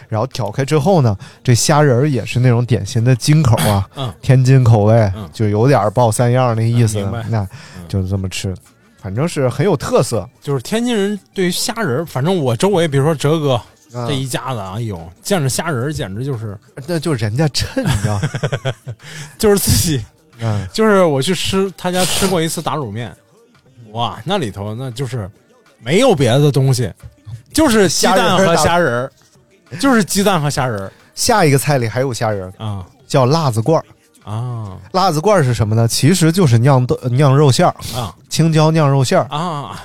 然后挑开之后呢，这虾仁儿也是那种典型的京口啊，嗯天津口味，嗯就有点爆三样那意思。嗯那就这么吃，反正是很有特色。就是天津人对于虾仁儿，反正我周围，比如说哲哥啊这一家子，哎呦，见着虾仁儿简直就是那就人家趁，你知道？就是自己，嗯，就是我去吃他家吃过一次打卤面，哇，那里头那就是没有别的东西，就是鸡蛋和虾仁儿，就是鸡蛋和虾仁儿下一个菜里还有虾仁儿，啊叫辣子罐儿。啊辣子罐儿是什么呢？其实就是酿豆酿肉馅儿，啊青椒酿肉馅儿。啊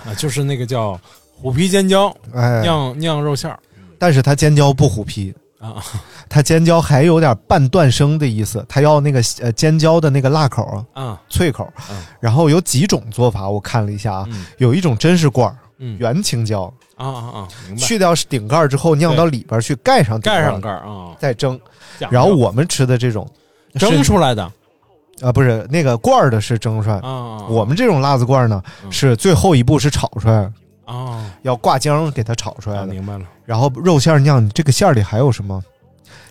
啊！就是那个叫虎皮尖椒哎，酿酿肉馅儿但是它尖椒不虎皮，啊 它尖椒还有点半断生的意思，它要那个呃尖椒的那个辣口啊，啊脆口。嗯然后有几种做法，我看了一下啊，嗯有一种真是罐儿，嗯原青椒，啊啊啊！明白，去掉顶盖儿之后酿到里边儿去，盖上顶盖上盖儿，盖啊，再蒸。讲究然后我们吃的这种蒸出来的啊，不是那个罐儿的是蒸出来，的，我们这种辣子罐儿呢嗯是最后一步是炒出来，啊要挂浆给它炒出来啊，的。明白了。然后肉馅儿酿，这个馅儿里还有什么？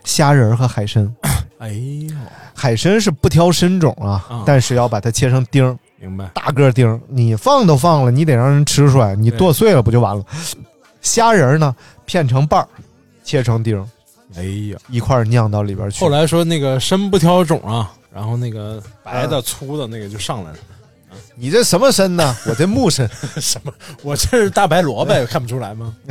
虾仁儿和海参。哎呦，海参是不挑参种啊，啊但是要把它切成丁儿，明白。大个儿丁。你放都放了，你得让人吃出来，你剁碎了不就完了？虾仁儿呢，片成瓣儿，切成丁儿，哎呀，一块儿酿到里边去。后来说那个参不挑种啊，然后那个白的、粗的那个就上来了。你这什么参呢？我这木参。什么？我这是大白萝卜，看不出来吗？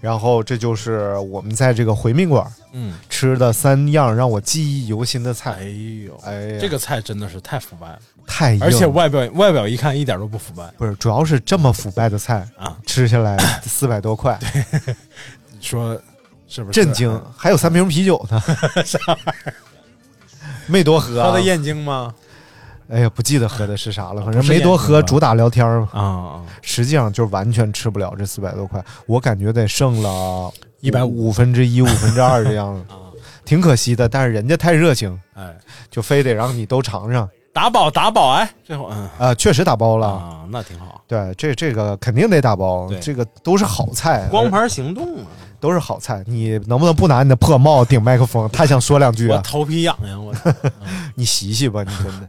然后这就是我们在这个回民馆嗯，吃的三样让我记忆犹新的菜。哎呦，哎呀，这个菜真的是太腐败了，太而且外表外表一看一点都不腐败不是，主要是这么腐败的菜啊！吃下来四百多块，你 说是不是？震惊！还有三瓶啤酒呢，啥玩意没多喝、啊。喝的燕京吗？哎呀，不记得喝的是啥了，反正没多喝，主打聊天儿。啊啊，实际上就完全吃不了这四百多块，我感觉得剩了一百五分之一、五分之二这样 子，挺可惜的。但是人家太热情，哎，就非得让你都尝尝。打包打包哎，最后嗯啊，确实打包了。啊，那挺好。对，这这个肯定得打包，这个都是好菜。光盘行动啊，都是好菜。你能不能不拿你的破帽顶麦克风？他想说两句啊，我头皮痒痒，我 你洗洗吧，你真的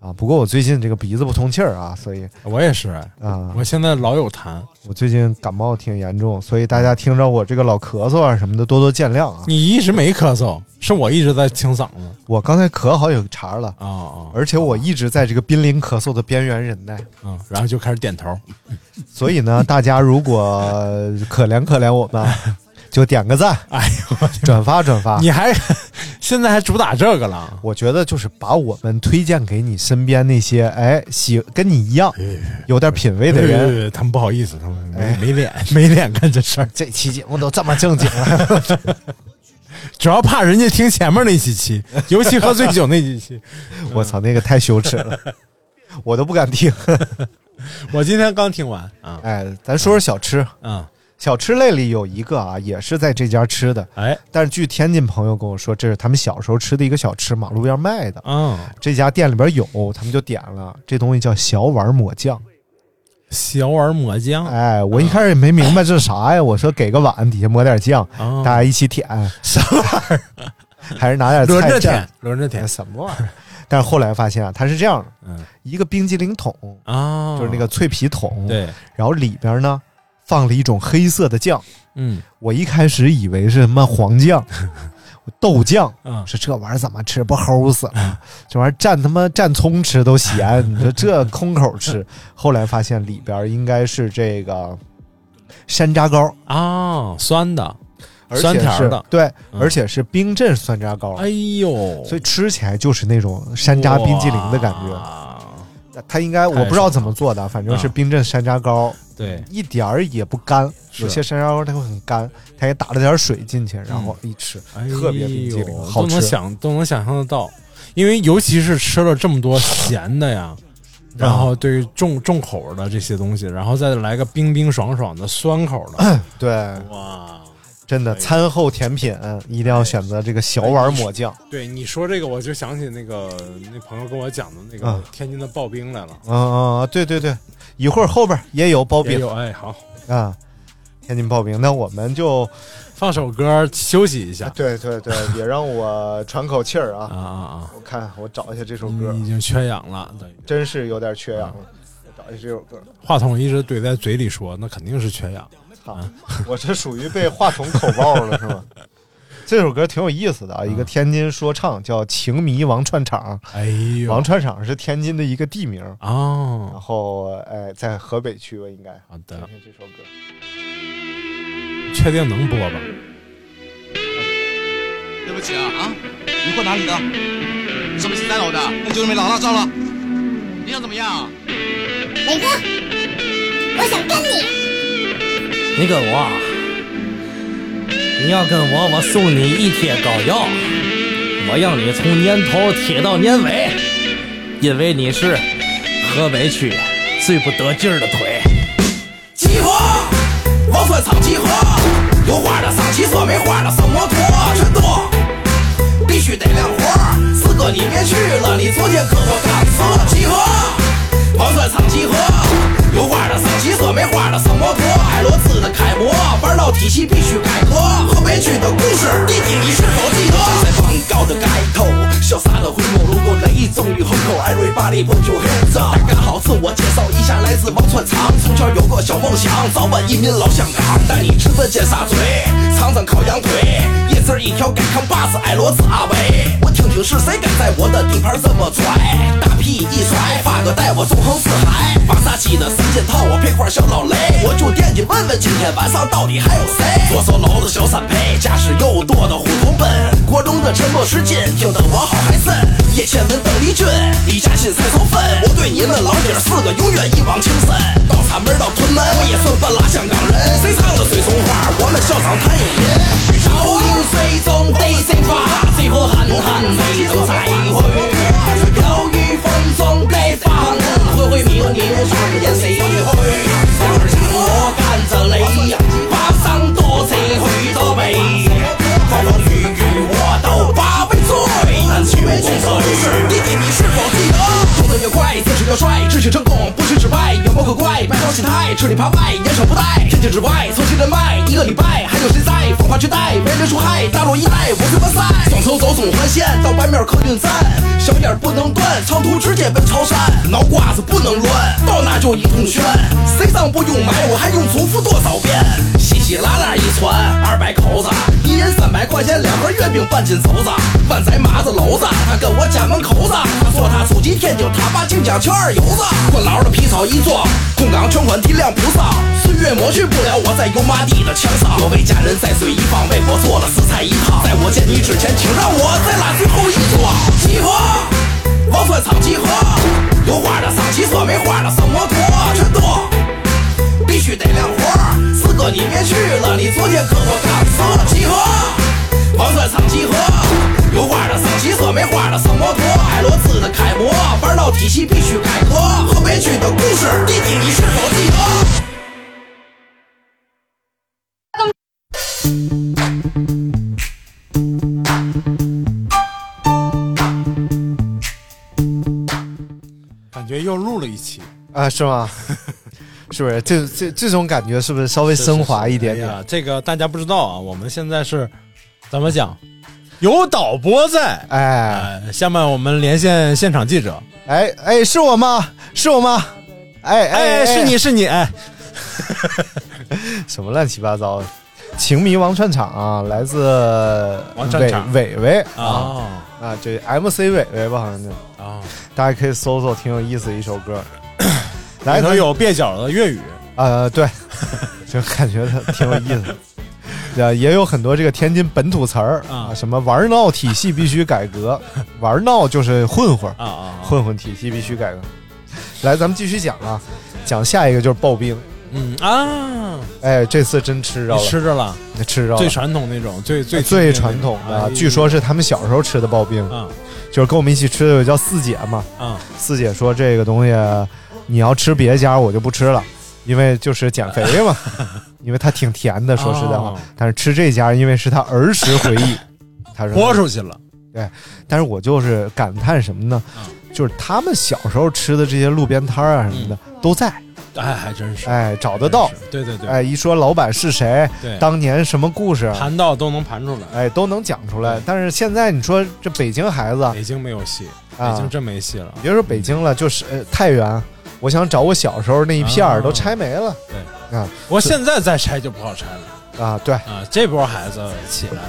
啊。不过我最近这个鼻子不通气儿啊，所以我也是，啊，我现在老有痰。我最近感冒挺严重，所以大家听着我这个老咳嗽啊什么的，多多见谅啊。你一直没咳嗽，是我一直在清嗓子。我刚才咳好几个茬了啊啊，而且我一直在这个濒临咳嗽的边缘忍耐。嗯，然后就开始点头。所以呢，大家如果可怜可怜我们，就点个赞，哎呦，转发转发。你还 现在还主打这个了？我觉得就是把我们推荐给你身边那些哎喜跟你一样有点品位的人。呃他们不好意思，他们哎没没脸 没脸干这事儿。这期节目都这么正经了，主要怕人家听前面那几期，尤其喝醉酒那几期。我操，那个太羞耻了，我都不敢听。我今天刚听完啊，哎，咱说说小吃。嗯，小吃类里有一个啊，也是在这家吃的，哎，但是据天津朋友跟我说，这是他们小时候吃的一个小吃，马路边卖的。嗯，这家店里边有，他们就点了这东西叫小碗抹酱。小碗抹酱，哎，我一开始也没明白这是啥呀，我说给个碗，底下抹点酱，哦。大家一起舔，什么玩意儿？还是拿点轮着舔，轮着舔。什么玩意儿？但是后来发现啊，它是这样的，嗯。一个冰激凌桶，啊，就是那个脆皮桶，对，然后里边呢放了一种黑色的酱，嗯。我一开始以为是什么黄酱、豆酱，嗯。说这玩意儿怎么吃不齁死了？这玩意儿蘸他妈蘸葱吃都咸，你说这空口吃？后来发现里边应该是这个山楂糕，啊，酸的，而且酸甜是的，对，嗯。而且是冰镇酸楂糕，哎呦，所以吃起来就是那种山楂冰激凌的感觉。觉。它应该我不知道怎么做的，反正是啊冰镇山楂糕，对，一点儿也不干。有些山楂糕它会很干，它也打了点水进去，然后一吃，哎特别冰激凌，呦好吃。都能想都能想象得到，因为尤其是吃了这么多咸的呀，然后对于重重口的这些东西，然后再来个冰冰爽爽的酸口的，对，哇！真的餐后甜品一定要选择这个小碗抹酱。对你说这个，我就想起那个那朋友跟我讲的那个啊天津的刨冰来了，嗯嗯，嗯对对对，一会儿后边也有刨冰有哎，好，啊，天津刨冰。那我们就放首歌休息一下对对对，也让我喘口气儿啊。啊啊啊！我看我找一下这首歌，已经缺氧了，对，真是有点缺氧了。我找一下这首歌。话筒一直怼在嘴里说，那肯定是缺氧。操，我这属于被话筒口爆了是吗？这首歌挺有意思的啊，一个天津说唱叫《情迷王串场哎》，呦，王串场是天津的一个地名，然哦，后哎在河北区吧应该。好的听，听这首歌。确定能播吧？对不起啊啊！你混哪里的？什么十三楼的？那就是没老辣照了。你想怎么样？磊哥，我想跟你。你跟我，你要跟我，我送你一贴膏药，我让你从年头贴到年尾，因为你是河北区最不得劲儿的腿。集合，王酸厂集合，有花的上汽车，没花的上摩托，全多，必须得亮活。四哥你别去了，你昨天可我体系必须改革。河北区的故事，弟弟你是否记得？在放高的盖头，潇洒的回眸，路过雷纵于横口，everybody put your hands up。大家好，自我介绍一下，来自王串场，从小有个小梦想，早晚移民老香港。带你吃顿尖沙咀，尝尝烤羊腿，椰子一条，改扛把子，爱骡子阿伟。我听听是谁敢在我的地盘这么拽，大一甩，发哥带我纵横四海。瓦萨奇的三件套，我配块小老雷，我就惦记问问今天晚上到底还有谁？左手搂的小三陪，驾驶又多的虎头奔，国中的沉默是金，听得我好嗨森。叶倩文、邓丽君、李嘉欣、蔡少芬，我对你们老姐儿四个永远一往情深。到餐门到屯门，我也算半拉香港人。谁唱的水松花，我们校长谭咏麟。潮流水中地盛化，最后狠狠地都再会。飘雨风中的放，会会命运双眼谁会？我跟着泪，马上多次去躲避。风风雨雨我都把尾追，难去共谁？弟弟你是否记得？动作越快，姿势越帅，志气成功不是失败，有谋可怪，摆好心态。吃里扒外，严守不贷，天津之外，从新人脉，一个礼拜，还有谁在？风华绝代，为人出害，大陆一带，我最完赛。双手走总环线，到白面客运站，小眼不能断，长途直接奔潮汕，脑瓜子不能乱，到那就一通炫。谁脏不用买，我还用重复多少遍？稀稀拉拉一串，二百口子，一人三百块钱，两盒月饼，半斤肘子，湾仔马子篓子，他跟我家门口子，他说他出击天津，把京江全二油子，关老的皮草一做，空港全款体谅不上，岁月抹去不了我在油麻地的沧桑，我为家人在睡一方，为我做了四菜一汤，在我见你之前，请让我再拉最后一桌，集合，王川厂集合，有花的上汽车，没花的上摩托，全都必须得亮活，四哥你别去了，你昨天可我干死了，集合。王川厂集合，有花的上汽车，没花的上摩托。艾罗兹的开模，玩到体系必须改革。河北区的故事，弟弟你是否记得？感觉又录了一期，啊，是吗？是不是？这这这种感觉是不是稍微升华一点点？哎，这个大家不知道啊，我们现在是怎么讲？有导播在，哎哎，下面我们连线现场记者，哎哎，是我吗？是我吗？哎哎，是你是你，哎，什么乱七八糟的？情迷王串场啊，来自伟王串场伟伟啊哦啊，这 MC 伟伟吧，好像叫啊，大家可以搜搜，挺有意思的一首歌。来，里头有蹩脚的粤语，呃，对，就感觉它挺有意思也有很多这个天津本土词儿啊，什么玩闹体系必须改革，玩闹就是混混啊啊，混混体系必须改革。来，咱们继续讲啊，讲下一个就是刨冰。嗯啊，哎，这次真吃着了，吃着了，吃着了，最传统那种，最最最传统的，哎。据说是他们小时候吃的刨冰，啊就是跟我们一起吃的有叫四姐嘛，啊四姐说这个东西你要吃别家我就不吃了，因为就是减肥嘛，因为它挺甜的，说实在话。哦，但是吃这家因为是他儿时回忆，他说。豁出去了，对，但是我就是感叹什么呢？就是他们小时候吃的这些路边摊儿啊什么的都在，哎，还真是，哎，找得到，对对对，哎，一说老板是谁，对。当年什么故事，盘到都能盘出来，哎，都能讲出来。但是现在你说这北京孩子，北京没有戏，啊。北京真没戏了，别说北京了，就是呃太原，我想找我小时候那一片儿啊。都拆没了。对，啊我现在再拆就不好拆了。啊，对，啊，这波孩子起来，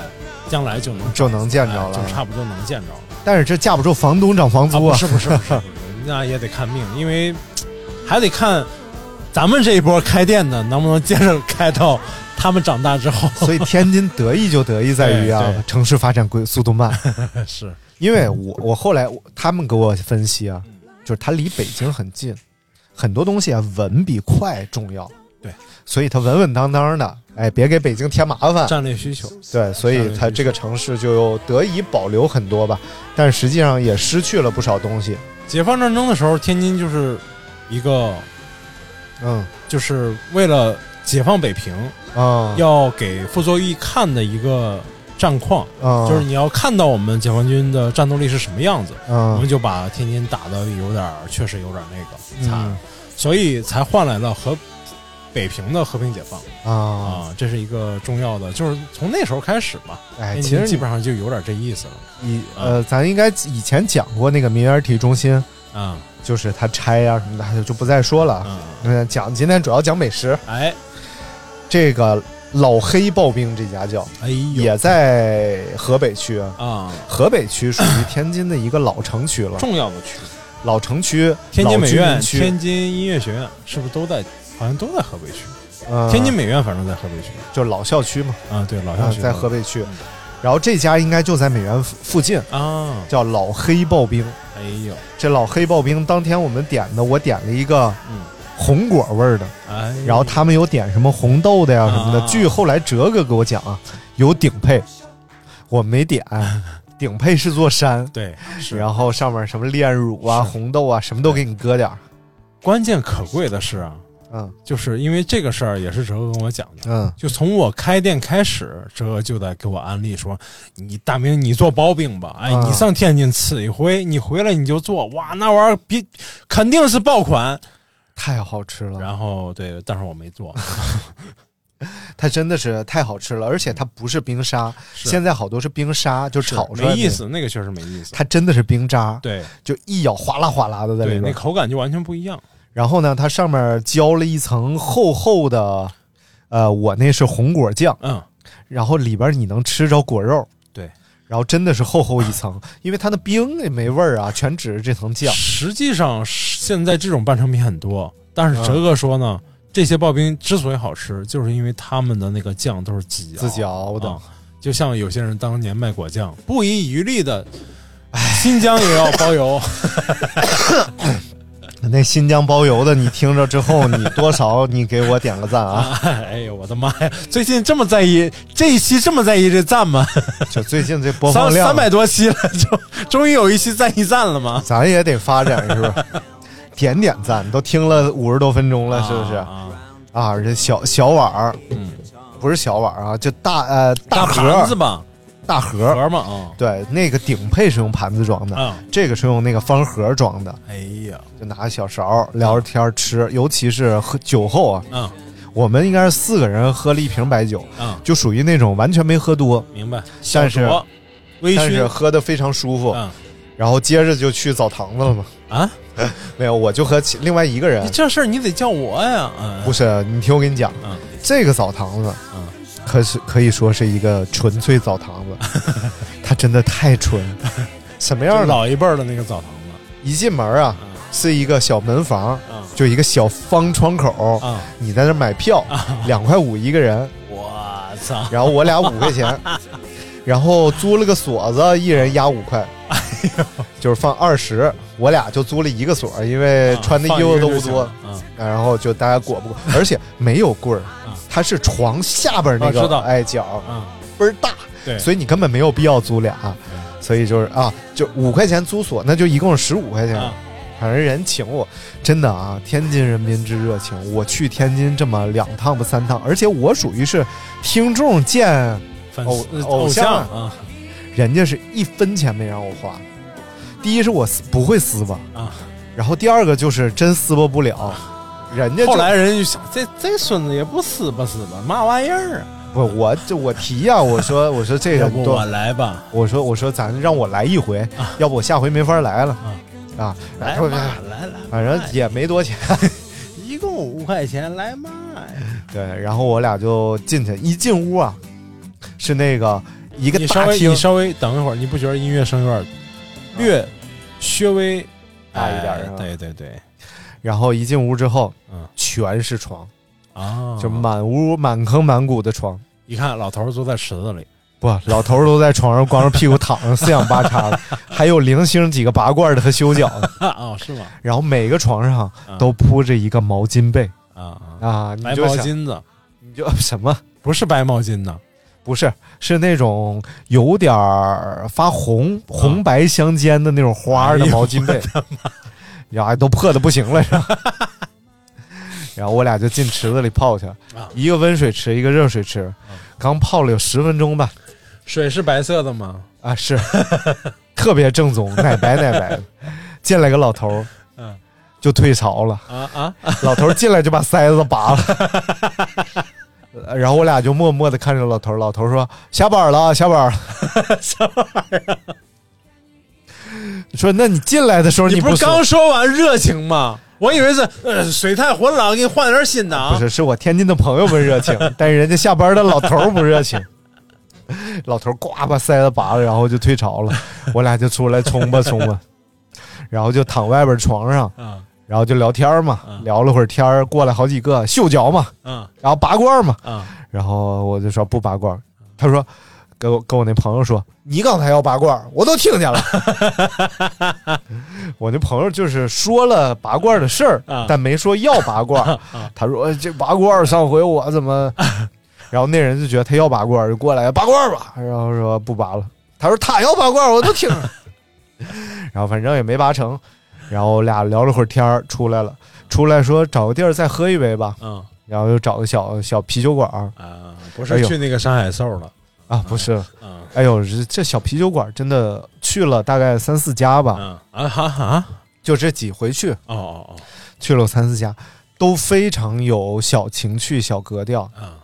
将来就能就能见着哎了就差不多能见着了。但是这架不住房东涨房租啊不是不是不是，不是。那也得看命，因为还得看咱们这一波开店的能不能接着开到他们长大之后。所以天津得意就得意在于啊 城市发展规速度慢。是。因为我我后来我他们给我分析啊，就是它离北京很近，很多东西啊稳比快重要。对，所以它稳稳当当的，哎，别给北京添麻烦。战略需求，对，所以它这个城市就得以保留很多吧，但实际上也失去了不少东西。解放战争的时候，天津就是一个，嗯，就是为了解放北平啊，要给傅作义看的一个战况，啊。就是你要看到我们解放军的战斗力是什么样子，嗯我们就把天津打的有点，确实有点那个所以才换来了和北平的和平解放。啊。啊，这是一个重要的，就是从那时候开始吧，天哎其实基本上就有点这意思了。以呃，咱应该以前讲过那个民园体育中心，啊，就是它拆呀、什么的，就不再说了。嗯，讲今天主要讲美食。哎，这个老黑刨冰这家叫，哎呦，也在河北区啊。河北区属于天津的一个老城区了，重要的区，老城区、天津美院、天津音乐学院是不是都在？好像都在河北区。呃天津美院反正在河北区，就是老校区嘛。啊，对，老校区啊在河北区。然后这家应该就在美院附附近啊，叫老黑刨冰。哎呦，这老黑刨冰当天我们点的，我点了一个嗯红果味儿的，哎，然后他们有点什么红豆的呀什么的。啊据后来哲哥给我讲啊，有顶配，我没点。顶配是座山，对，是然后上面什么炼乳啊、红豆啊，什么都给你搁点儿。关键可贵的是啊，嗯，就是因为这个事儿也是哲哥跟我讲的，嗯，就从我开店开始，哲哥就在给我安利说，你大明你做刨冰吧，哎，啊你上天津吃一回，你回来你就做，哇，那玩意儿比肯定是爆款。太好吃了。然后对，但是我没做。它真的是太好吃了，而且它不是冰沙，现在好多是冰沙，就炒出来没意思，那个确实没意思。它真的是冰渣，对就一咬哗啦哗啦的在里面，那边。口感就完全不一样。然后呢，它上面浇了一层厚厚的，呃，我那是红果酱，嗯，然后里边你能吃着果肉，对，然后真的是厚厚一层，因为它的冰也没味儿啊，全指着这层酱。实际上现在这种半成品很多，但是嗯哲哥说呢，这些刨冰之所以好吃，就是因为他们的那个酱都是自己自己熬的啊就像有些人当年卖果酱，不遗余力的，新疆也要包邮。那新疆包邮的，你听着之后，你多少你给我点个赞啊！哎呦我的妈呀！最近这么在意这一期这么在意这赞吗？就最近这播放三量，三百多期了，就终于有一期在意赞了吗？咱也得发展是不是？点点赞，都听了五十多分钟了，是不是？啊，啊，这小小碗儿，嗯，不是小碗儿啊，就大呃大盒盘子吧，大盒盒嘛啊对，那个顶配是用盘子装的，啊！这个是用那个方盒装的，哎呀，就拿个小勺聊着天儿吃，尤其是喝酒后啊，嗯。我们应该是四个人喝了一瓶白酒，嗯，就属于那种完全没喝多，明白。但是小酌微但是醺。喝的非常舒服，嗯。然后接着就去澡堂子了嘛。啊，没有，我就和其另外一个人。你，这事儿你得叫我呀。嗯，不是你听我跟你讲，嗯。这个澡堂子，嗯可是可以说是一个纯粹澡堂子，它真的太纯。什么就样的？老一辈儿的那个澡堂子。一进门啊，嗯是一个小门房，嗯就一个小方窗口，啊，你在那买票，两块五一个人，我操！然后我俩五块钱，然后租了个锁子，一人押五块，就是放二十，我俩就租了一个所，因为穿的衣服都不多，嗯。然后就大家裹不裹，而且没有棍儿嗯，它是床下边那个哎角嗯，倍儿大，对，所以你根本没有必要租俩，所以就是啊，就五块钱租所，那就一共十五块钱。啊反正人请我，真的啊，天津人民之热情。我去天津这么两趟不三趟，而且我属于是听众见偶偶像偶像啊人家是一分钱没让我花。第一是我撕不会撕吧，啊！然后第二个就是真撕吧不了，人家后来人就想，这这孙子也不撕吧撕吧，嘛玩意儿啊？不，我就我提呀、我说我说这个我来吧？我说我说咱让我来一回，要不我下回没法来了啊！不来吧，来来，反正也没多钱，一共五块钱，来嘛呀？对，然后我俩就进去，一进屋啊，是那个一个你稍大厅微你稍微等一会儿，你不觉得音乐声有点略略微大一点哎是吧对对对，然后一进屋之后，嗯全是床，啊，就满屋满坑满谷的床。一看老头儿坐在池子里，不，老头儿都在床上光着屁股躺着，四仰八叉的，还有零星几个拔罐的和修脚的。哦，是吗？然后每个床上啊都铺着一个毛巾被啊啊，你白就想，毛巾子你就什么？不是白毛巾呢，不是，是那种有点儿发红、红白相间的那种花儿的毛巾被，然后都破的不行了，是吧？然后我俩就进池子里泡去，了一个温水池，一个热水池，刚泡了有十分钟吧，水是白色的吗？啊，是 特别正宗，奶白奶白的。进来个老头儿，嗯，就退潮了。啊啊，老头进来就把塞子拔了，呃 然后我俩就默默的看着老头儿。老头儿说：“下班了，下班了。”什么玩意儿？说：“那你进来的时候不你不是刚说完热情吗？我以为是呃水太浑了，给你换点新的啊。不是，是我天津的朋友们热情，但是人家下班的老头儿不热情。老头儿呱把塞子拔了，然后就退潮了，我俩就出来冲吧冲吧，然后就躺外边床上，嗯然后就聊天嘛，聊了会儿天儿，过来好几个嗅脚嘛，嗯然后拔罐嘛，嗯然后我就说不拔罐，他说跟我跟我那朋友说，你刚才要拔罐，我都听见了。我那朋友就是说了拔罐的事但没说要拔罐。他说这拔罐上回我怎么，然后那人就觉得他要拔罐，就过来拔罐吧，然后说不拔了。他说他要拔罐，我都听着。然后反正也没拔成，然后俩聊了会儿天儿，出来了，出来说找个地儿再喝一杯吧。嗯。然后又找个小小啤酒馆儿。啊，不是去那个山海兽了。啊，不是，嗯。哎呦，这这小啤酒馆真的去了大概三四家吧，嗯。啊哈哈，就这几回去，哦哦哦，去了三四家，都非常有小情趣、小格调。啊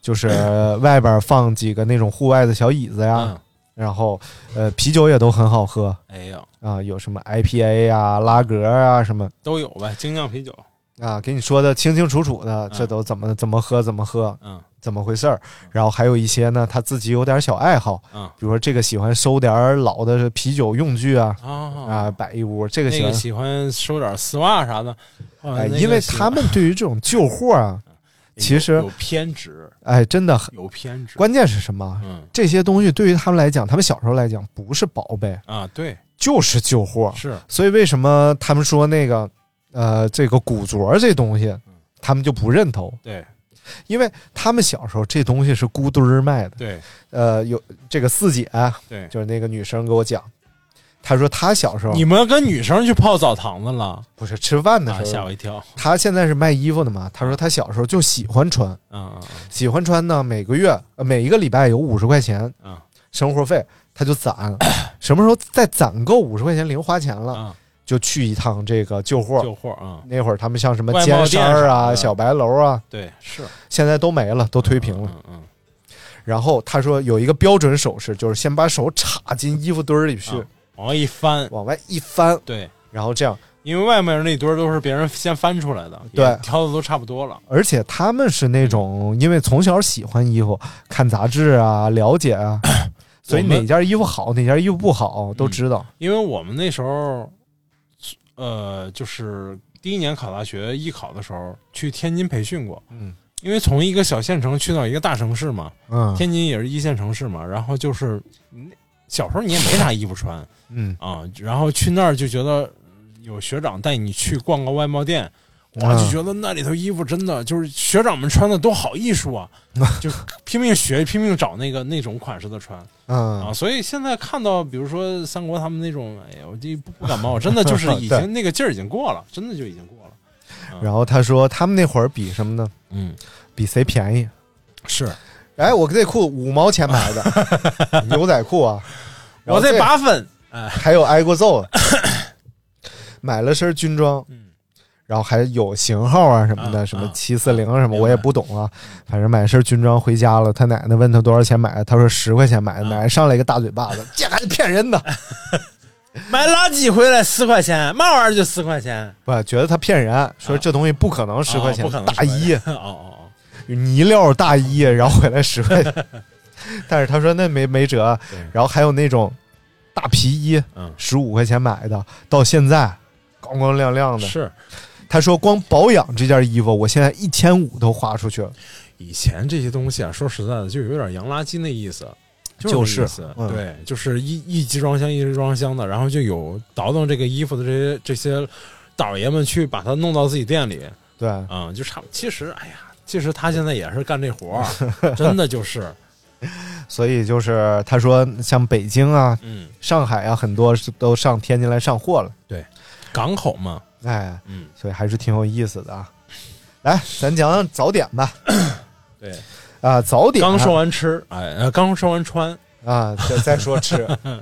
就是外边放几个那种户外的小椅子呀，嗯。然后呃啤酒也都很好喝。哎呀，啊，有什么 IPA 啊、拉格啊什么。都有呗，精酿啤酒，啊，给你说的清清楚楚的，嗯这都怎么怎么喝怎么喝，嗯。怎么回事儿。然后还有一些呢，他自己有点小爱好，嗯。比如说这个喜欢收点老的啤酒用具啊啊啊摆一屋，这个喜欢那个喜欢收点丝袜啥的，啊哎，那个因为他们对于这种旧货啊，其实有有偏执，哎真的很有偏执，关键是什么？嗯？这些东西对于他们来讲，他们小时候来讲不是宝贝，啊，对，就是旧货。是所以为什么他们说那个呃这个古着这东西，他们就不认同？对因为他们小时候这东西是孤堆儿卖的。对呃，有这个四姐，对，就是那个女生给我讲，她说她小时候你们跟女生去泡澡堂子了？不是吃饭的时啊，候，吓我一跳。她现在是卖衣服的嘛。她说她小时候就喜欢穿，嗯嗯喜欢穿呢，每个月呃每一个礼拜有五十块钱嗯生活费，她就攒，什么时候再攒够五十块钱零花钱了，嗯就去一趟这个旧货。旧货啊，那会儿他们像什么尖山儿啊、小白楼啊，对，是现在都没了，都推平了。嗯嗯然后他说有一个标准手势，就是先把手插进衣服堆儿里去，啊往外一翻，往外一翻，对，然后这样。因为外面那堆儿都是别人先翻出来的，对也挑的都差不多了。而且他们是那种，因为从小喜欢衣服，看杂志啊，了解啊，所以哪件衣服好，哪件衣服不好都知道。因为我们那时候，呃，就是第一年考大学艺考的时候，去天津培训过。嗯，因为从一个小县城去到一个大城市嘛，嗯天津也是一线城市嘛，然后就是嗯小时候你也没啥衣服穿嗯啊，然后去那儿就觉得有学长带你去逛个外贸店。哇，嗯。就觉得那里头衣服真的就是学长们穿的都好艺术啊，就拼命学，拼命找那个那种款式的穿。嗯。啊，所以现在看到，比如说三国他们那种，哎呀，我就不不感冒，真的就是已经 那个劲儿已经过了，真的就已经过了。然后他说他们那会儿比什么呢？嗯，比谁便宜？是，哎，我这裤五毛钱买的 牛仔裤啊，我这八分，哎，还有挨过揍的，买了身军装，然后还有型号啊什么的，什么七四零什么，我也不懂啊。反正买身军装回家了，他奶奶问他多少钱买的，他说十块钱买的，奶奶上来一个大嘴巴子，这还是骗人的，买垃圾回来十块钱，嘛玩意儿就十块钱，不觉得他骗人，说这东西不可能十块钱，啊不可能大衣，哦哦哦，呢料大衣，然后回来十块钱，但是他说那没没辙，然后还有那种大皮衣，嗯，十五块钱买的，到现在光光亮亮的，是。他说光保养这件衣服，我现在一千五都花出去了。以前这些东西啊，说实在的，就有点洋垃圾那意思，就是对，就是一一集装箱一集装箱的，然后就有倒腾这个衣服的这些这些倒爷们去把它弄到自己店里，对，嗯，就差。其实，哎呀，其实他现在也是干这活儿，真的就是，所以就是他说，像北京啊、嗯，上海啊，很多都上天津来上货了。对，港口嘛，哎，嗯，所以还是挺有意思的啊。来，咱讲讲早点吧。对，啊，早点刚说完吃，哎，呃刚说完穿，啊，再再说吃，嗯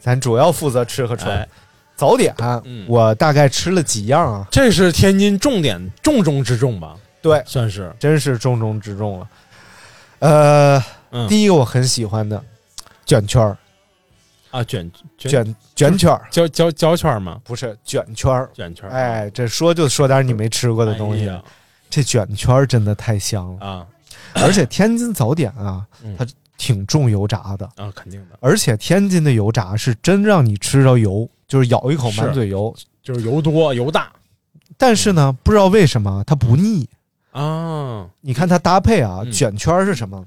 咱主要负责吃和穿。哎早点，嗯我大概吃了几样啊？这是天津重点重中之重吧？对，算是真是重中之重了。呃，嗯第一个我很喜欢的卷圈儿，啊，卷卷卷圈儿，胶胶胶圈吗？不是卷圈儿，卷圈儿哎，这说就说点你没吃过的东西。这卷圈儿真的太香了啊！而且天津早点啊，嗯它挺重油炸的啊，肯定的，而且天津的油炸是真让你吃着油，就是咬一口满嘴油，就是油多油大但是呢，不知道为什么它不腻。啊。你看它搭配啊，嗯卷圈儿是什么？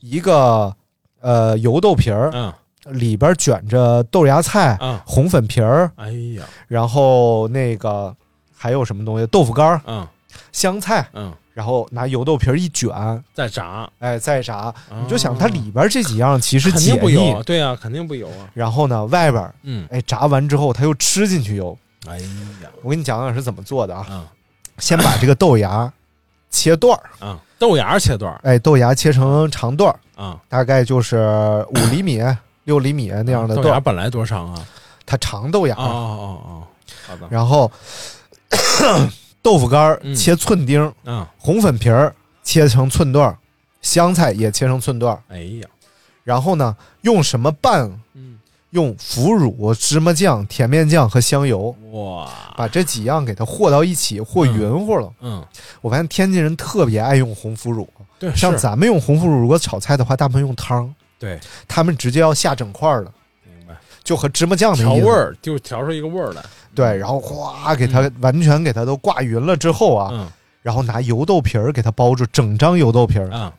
一个呃油豆皮儿，嗯里边卷着豆芽菜、嗯红粉皮儿，哎呀，然后那个还有什么东西？豆腐干儿、嗯。香菜，嗯，然后拿油豆皮儿一卷，再炸，哎，再炸。你就想它里边这几样其实肯解腻。定不油啊，，对啊，肯定不油啊。然后呢，外边嗯，哎炸完之后，它又吃进去油。哎呀，我给你讲讲是怎么做的啊。嗯。先把这个豆芽切段儿，啊，豆芽切段儿。哎，豆芽切成长段儿，啊，大概就是五厘米、六厘米那样的豆。芽本来多长啊？它长豆芽哦，哦哦好的，然后 豆腐干切寸丁，嗯，红粉皮儿切成寸段，香菜也切成寸段。哎呀，然后呢，用什么拌？嗯，用腐乳、芝麻酱、甜面酱和香油，哇，把这几样给它和到一起，和匀乎了。嗯，我发现天津人特别爱用红腐乳，对，像咱们用红腐乳，如果炒菜的话，大部分用汤，对，他们直接要下整块儿的，明白，就和芝麻酱的调味。儿就调出一个味儿来，对，然后哗给它完全给它都挂匀了之后啊，嗯。然后拿油豆皮儿给它包住，整张油豆皮儿，啊，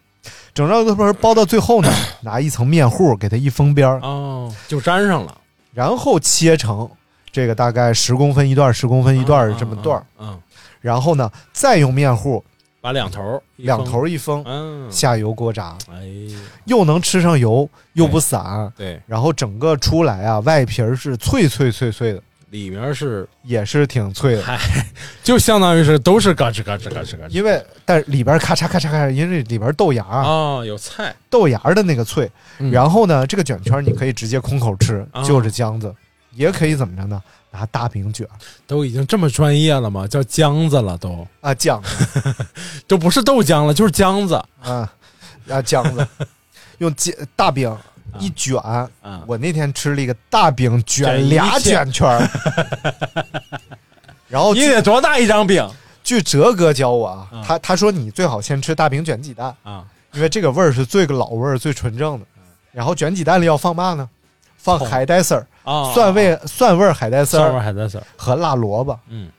整张油豆皮儿包到最后呢，拿一层面糊给它一封边儿，哦，就粘上了，然后切成这个大概十公分一段，十公分一段儿这么段儿，嗯，然后呢再用面糊把两头两头一封，嗯，下油锅炸，哎，又能吃上油，又不散，对，然后整个出来啊，外皮儿是脆脆脆脆的，里面是也是挺脆的。嗨，就相当于是都是嘎吱嘎吱嘎吱嘎吱。因为但是里边咔嚓咔嚓咔嚓，因为里边豆芽啊，啊，有菜，豆芽的那个脆。嗯。然后呢，这个卷圈你可以直接空口吃，啊。就着浆子，也可以怎么着呢？拿大饼卷都已经这么专业了吗？叫浆子了都，啊，浆子 都不是豆浆了，就是浆子。啊啊浆子，用煎大饼一卷。啊，我那天吃了一个大饼卷俩切卷圈儿，然后你得多大一张饼据哲哥教我啊啊，他他说你最好先吃大饼卷鸡蛋，啊？因为这个味儿是最老味儿、最纯正的。然后卷鸡蛋里要放嘛呢？放海带丝儿、啊，蒜味蒜味海带丝蒜味海带丝儿，和辣萝卜。嗯。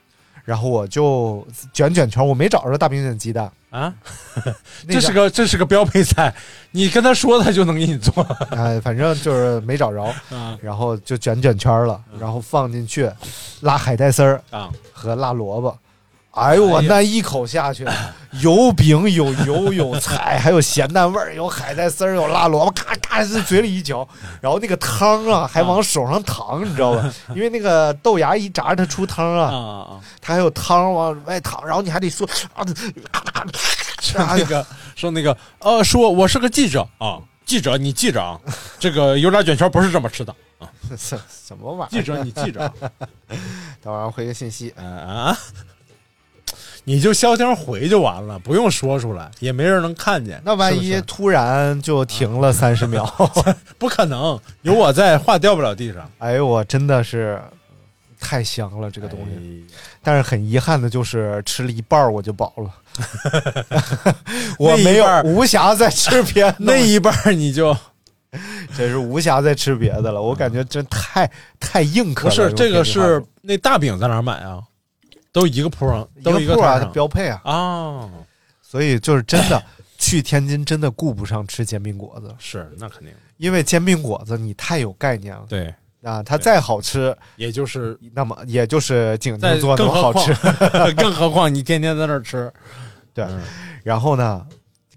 然后我就卷卷圈，我没找着大饼卷鸡蛋，啊，这是个这是个标配菜，你跟他说他就能给你做。哎，反正就是没找着，啊。然后就卷卷圈了，然后放进去，辣海带丝儿啊！和辣萝卜。哎呦，我那一口下去，有饼有油有菜，还有咸蛋味儿，有海带丝儿，有辣萝卜，咔咔是嘴里一嚼，然后那个汤啊还往手上淌，你知道吧？因为那个豆芽一炸它出汤啊！它还有汤往外淌，然后你还得说啊，说那个说那个呃，说我是个记者啊，记者你记着啊，这个油炸卷圈不是这么吃的啊，什什么玩意儿？记者你记着啊，等会儿回个信息，啊啊，你就消停回就完了，不用说出来，也没人能看见。那万一突然就停了三十秒，不可能，有我在，话掉不了地上。哎呦，我真的是太香了这个东西。西，但是很遗憾的就是吃了一半我就饱了，我没有无暇再吃别的，那一半你就真是无暇再吃别的了。我感觉真太太硬可了。不是这个是那大饼在哪儿买啊？都一个铺上，都一个铺啊，标配啊，啊，所以就是真的去天津真的顾不上吃煎饼果子，是那肯定。因为煎饼果子你太有概念了。对，啊，它再好吃，也就是那么也就是景在静做那么好吃。更何况你天天在那儿吃，对。嗯。然后呢，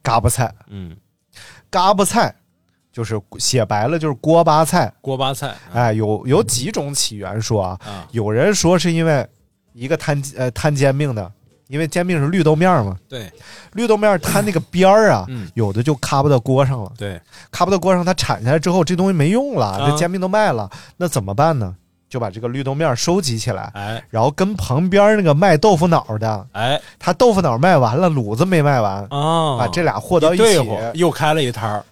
嘎巴菜，嗯，嘎巴菜就是写白了就是锅巴菜。锅巴菜，哎，有有几种起源说啊，啊，有人说是因为一个摊呃摊煎饼的，因为煎饼是绿豆面嘛，对。绿豆面摊那个边儿啊，嗯。有的就卡不到锅上了，对，卡不到锅上，它铲下来之后，这东西没用了，啊。这煎饼都卖了，那怎么办呢？就把这个绿豆面收集起来，哎。然后跟旁边那个卖豆腐脑的，哎。他豆腐脑卖完了，卤子没卖完，啊，把这俩和到一起，又开了一摊儿，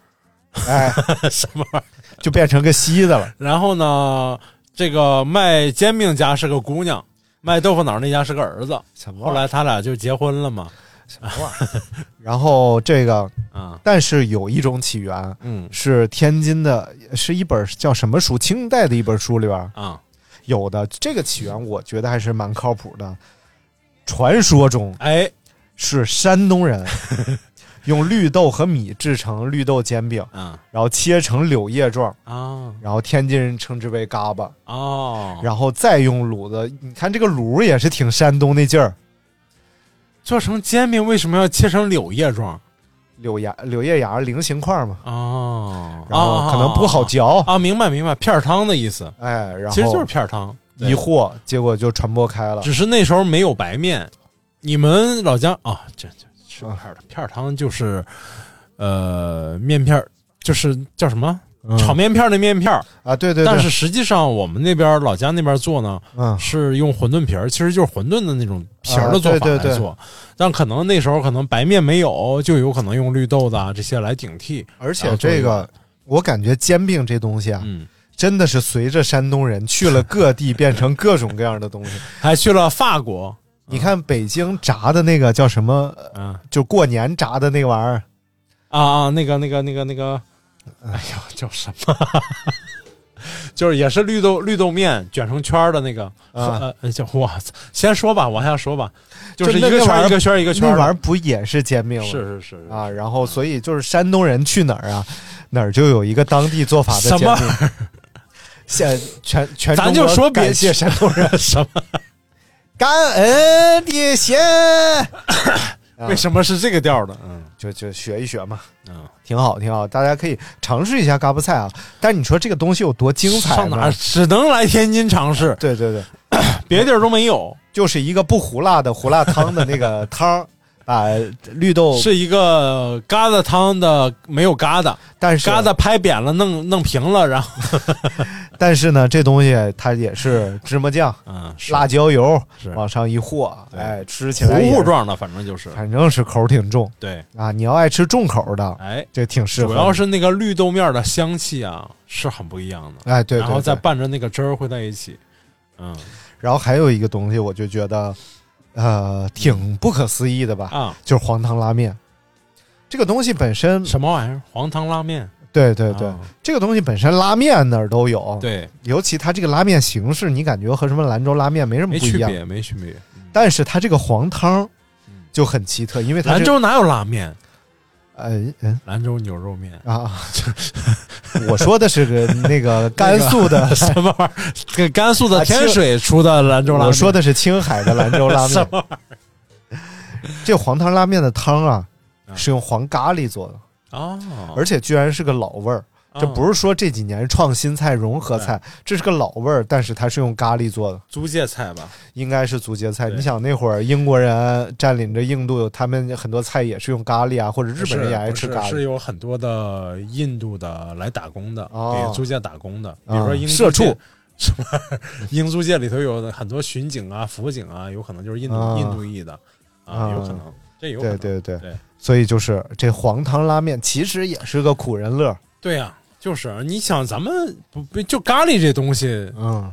哎，什么玩意儿？就变成个稀的了。然后呢，这个卖煎饼家是个姑娘，卖豆腐脑那家是个儿子？后来他俩就结婚了嘛，什么玩意儿？然后这个，啊，但是有一种起源嗯是天津的，是一本叫什么书？清代的一本书里边啊，有的。这个起源我觉得还是蛮靠谱的。传说中哎是山东人 用绿豆和米制成绿豆煎饼，嗯然后切成柳叶状，啊然后天津人称之为嘎巴，哦，然后再用卤子。你看这个卤也是挺山东那劲儿，做成煎饼为什么要切成柳叶状？柳芽柳叶芽菱形块嘛，哦，然后可能不好嚼，啊，明白明白，片儿汤的意思，哎，然后其实就是片儿汤，对一和，结果就传播开了。只是那时候没有白面。你们老家啊，这这吃片儿的片儿汤就是，呃，面片儿就是叫什么？炒面片儿的面片儿啊，对对对，但是实际上我们那边老家那边做呢，嗯是用馄饨皮儿，其实就是馄饨的那种皮儿的做法啊对对对来做。但可能那时候可能白面没有，就有可能用绿豆子啊这些来顶替。而且这个，我感觉煎饼这东西啊，嗯，真的是随着山东人去了各地，变成各种各样的东西。还去了法国，你看北京炸的那个叫什么？嗯就过年炸的那个玩意儿，啊啊，那个那个那个那个，哎呦，叫什么？就是也是绿豆绿豆面卷成圈儿的那个，啊呃，叫我操！先说吧，往下说吧，就是一个圈儿一个圈儿一个圈那玩意儿不也是煎饼吗？是是是是啊，然后所以就是山东人去哪儿啊，哪儿就有一个当地做法的煎什么饼。现全全咱就说别感谢山东人，什么？感恩的心，为什么是这个调儿的？嗯就就学一学嘛，嗯，挺好挺好，大家可以尝试一下嘎巴菜啊。但你说这个东西有多精彩？上哪只能来天津尝试，对对对，别地儿都没有。就是一个不胡辣的胡辣汤的那个汤，把绿豆是一个疙瘩汤的，没有疙瘩，但是疙瘩拍扁了，弄弄平了，然后 但是呢，这东西它也是芝麻酱、嗯，辣椒油往上一和，对哎，吃起来糊糊状的，反正就是反正是口挺重对。啊。你要爱吃重口的，哎，这挺适合。主要是那个绿豆面的香气啊，是很不一样的。哎，对对然后再拌着那个汁儿混在一起，嗯然后还有一个东西，我就觉得，呃，挺不可思议的吧，啊，就是黄汤拉面。这个东西本身，什么玩意儿？黄汤拉面？对对对，啊这个东西本身拉面那儿都有，，对，尤其它这个拉面形式，你感觉和什么兰州拉面没什么不一样，没区别，没区别。但是它这个黄汤就很奇特，因为它兰州哪有拉面？呃嗯兰州牛肉面啊，我说的是个那个甘肃的 什么玩意儿？这甘肃的啊天水出的兰州拉面。我说的是青海的兰州拉什面。么玩意这黄汤拉面的汤啊，啊是用黄咖喱做的，儿？哦，而且居然是个老味儿。这哦不是说这几年创新菜、融合菜，这是个老味儿，但是它是用咖喱做的，租界菜吧？应该是租界菜。你想那会儿英国人占领着印度，他们很多菜也是用咖喱啊，或者日本人也爱吃咖喱。是是有很多的印度的来打工的，哦给租界打工的，比啊如说英租社畜界。什么？英租界里头有的很多巡警啊、辅警啊，有可能就是印度、啊印度裔的啊，啊有可能，这有可对能。对对，对所以就是这黄汤拉面其实也是个苦人乐。对呀、就是你想咱们不不就咖喱这东西，嗯，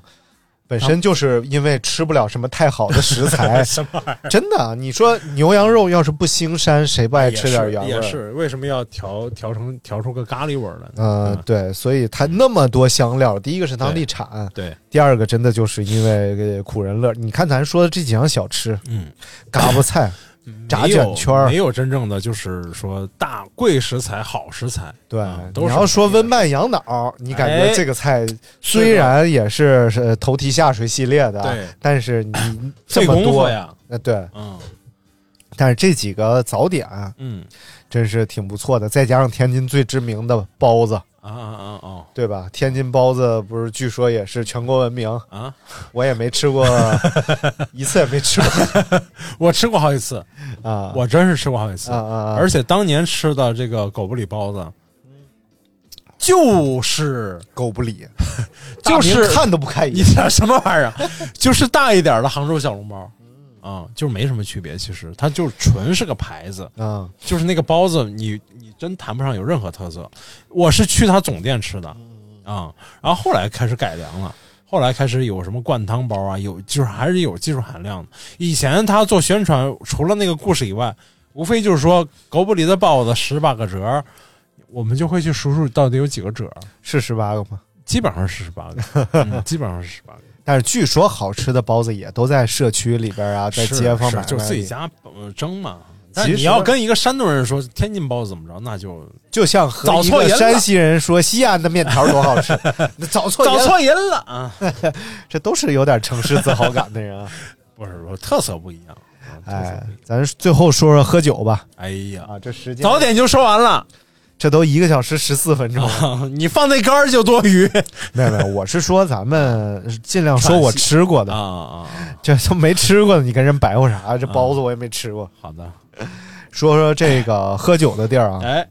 本身就是因为吃不了什么太好的食材，什么玩意儿？真的，你说牛羊肉要是不腥膻，谁不爱吃点原味儿？也是为什么要调调成调出个咖喱味儿来呢？嗯，对，所以它那么多香料，第一个是当地产，对，第二个真的就是因为呃苦人乐。你看咱说的这几样小吃，嗯，嘎巴菜、炸卷圈儿没有真正的就是说大贵食材、好食材。对，你要说温拌羊脑，你感觉哎这个菜虽然也是是头蹄下水系列的，对，但是你 这费么多呀，呃，对，嗯但是这几个早点嗯真是挺不错的，再加上天津最知名的包子，啊啊啊哦对吧？天津包子不是据说也是全国闻名，啊！我也没吃过 一次，也没吃过 我吃过好几次，啊。我真是吃过好几次啊，啊啊！而且当年吃的这个狗不理包子，就是狗不理，就是看都不看一你眼。这什么玩意儿啊？就是大一点的杭州小笼包。啊，就是没什么区别，其实它就纯是个牌子，啊就是那个包子你，你真谈不上有任何特色。我是去他总店吃的，啊，然后后来开始改良了，后来开始有什么灌汤包啊，有就是还是有技术含量的。以前他做宣传，除了那个故事以外，无非就是说狗不理的包子十八个折，我们就会去数数到底有几个折，是十八个吗？基本上是十八个，嗯基本上是十八个。但是据说好吃的包子也都在社区里边啊，在街坊买就自己家呃蒸嘛。你要跟一个山东人说天津包子怎么着，那就就像和一山西人说西安的面条多好吃，那找错人了，找错人了啊！这都是有点城市自豪感的人啊。不是，我特色不一样。哎咱最后说说喝酒吧。哎呀，啊，这时间早点就说完了，这都一个小时十四分钟。啊 你放那杆儿就多余没有没有，我是说咱们尽量 说我吃过的，啊啊！这都没吃过的，你跟人白话啥？这包子我也没吃过。好的，说说这个喝酒的地儿啊，哎，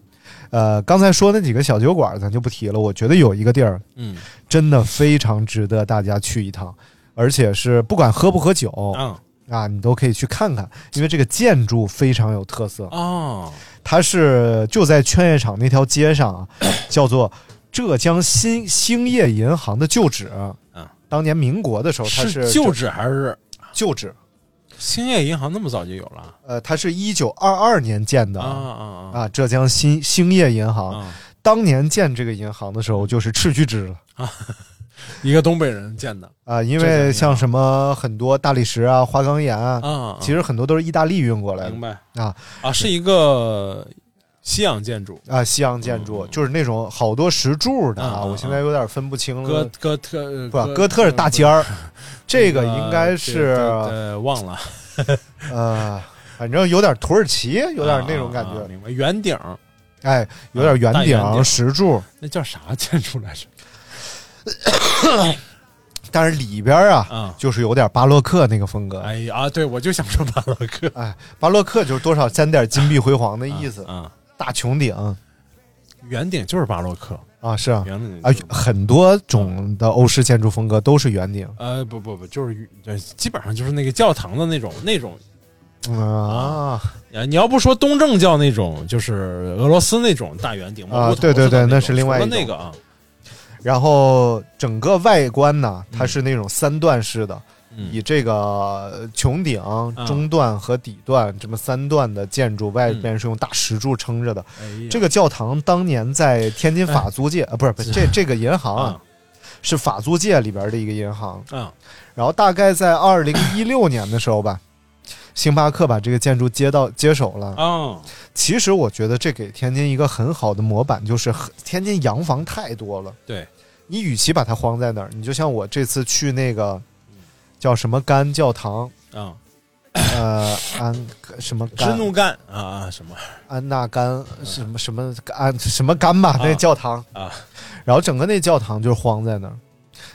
呃，刚才说那几个小酒馆咱就不提了，我觉得有一个地儿嗯真的非常值得大家去一趟，而且是不管喝不喝酒，嗯啊，你都可以去看看，因为这个建筑非常有特色。哦，它是就在劝业场那条街上啊，叫做浙江新兴业银行的旧址。嗯，当年民国的时候，它是旧址还是旧址？兴业银行那么早就有了呃，它是一九二二年建的啊啊啊啊，浙江新兴业银行。啊！当年建这个银行的时候，就是斥巨资了一个东北人建的啊，因为像什么很多大理石啊、花岗岩啊，啊，其实很多都是意大利运过来的明白啊啊，是一个西洋建筑，啊，西洋建筑就是那种好多石柱的啊，我现在有点分不清了。哥特不，哥特是大尖儿，这个应该是呃忘了，呃，反正有点土耳其，有点那种感觉，啊明白？圆顶，哎，有点圆顶大圆顶石柱，那叫啥建筑来着？但是里边啊，啊，就是有点巴洛克那个风格。哎呀啊，对我就想说巴洛克。哎，巴洛克就是多少沾点金碧辉煌的意思，啊，大穹顶。圆顶就是巴洛克，啊，是啊，圆顶啊，很多种的欧式建筑风格都是圆顶。呃不不不，就是呃基本上就是那个教堂的那种那种。啊。啊，你要不说东正教那种，就是俄罗斯那种大圆顶啊菇头对对对那似的那是另外一种那个啊，然后整个外观呢，它是那种三段式的，嗯。以这个穹顶、中段和底段这么三段的建筑，外边是用大石柱撑着的。哎这个教堂当年在天津法租界啊，不是不是 这这个银行啊，是法租界里边的一个银行。嗯。然后大概在二零一六年的时候吧，星巴克把这个建筑接到接手了。啊其实我觉得这给天津一个很好的模板，就是天津洋房太多了。对，你与其把它荒在那儿，你就像我这次去那个叫什么干教堂，啊，呃，安什么支干怒干啊啊什么？安纳干什么什么安什么干吧，那教堂。啊，然后整个那教堂就是荒在那儿，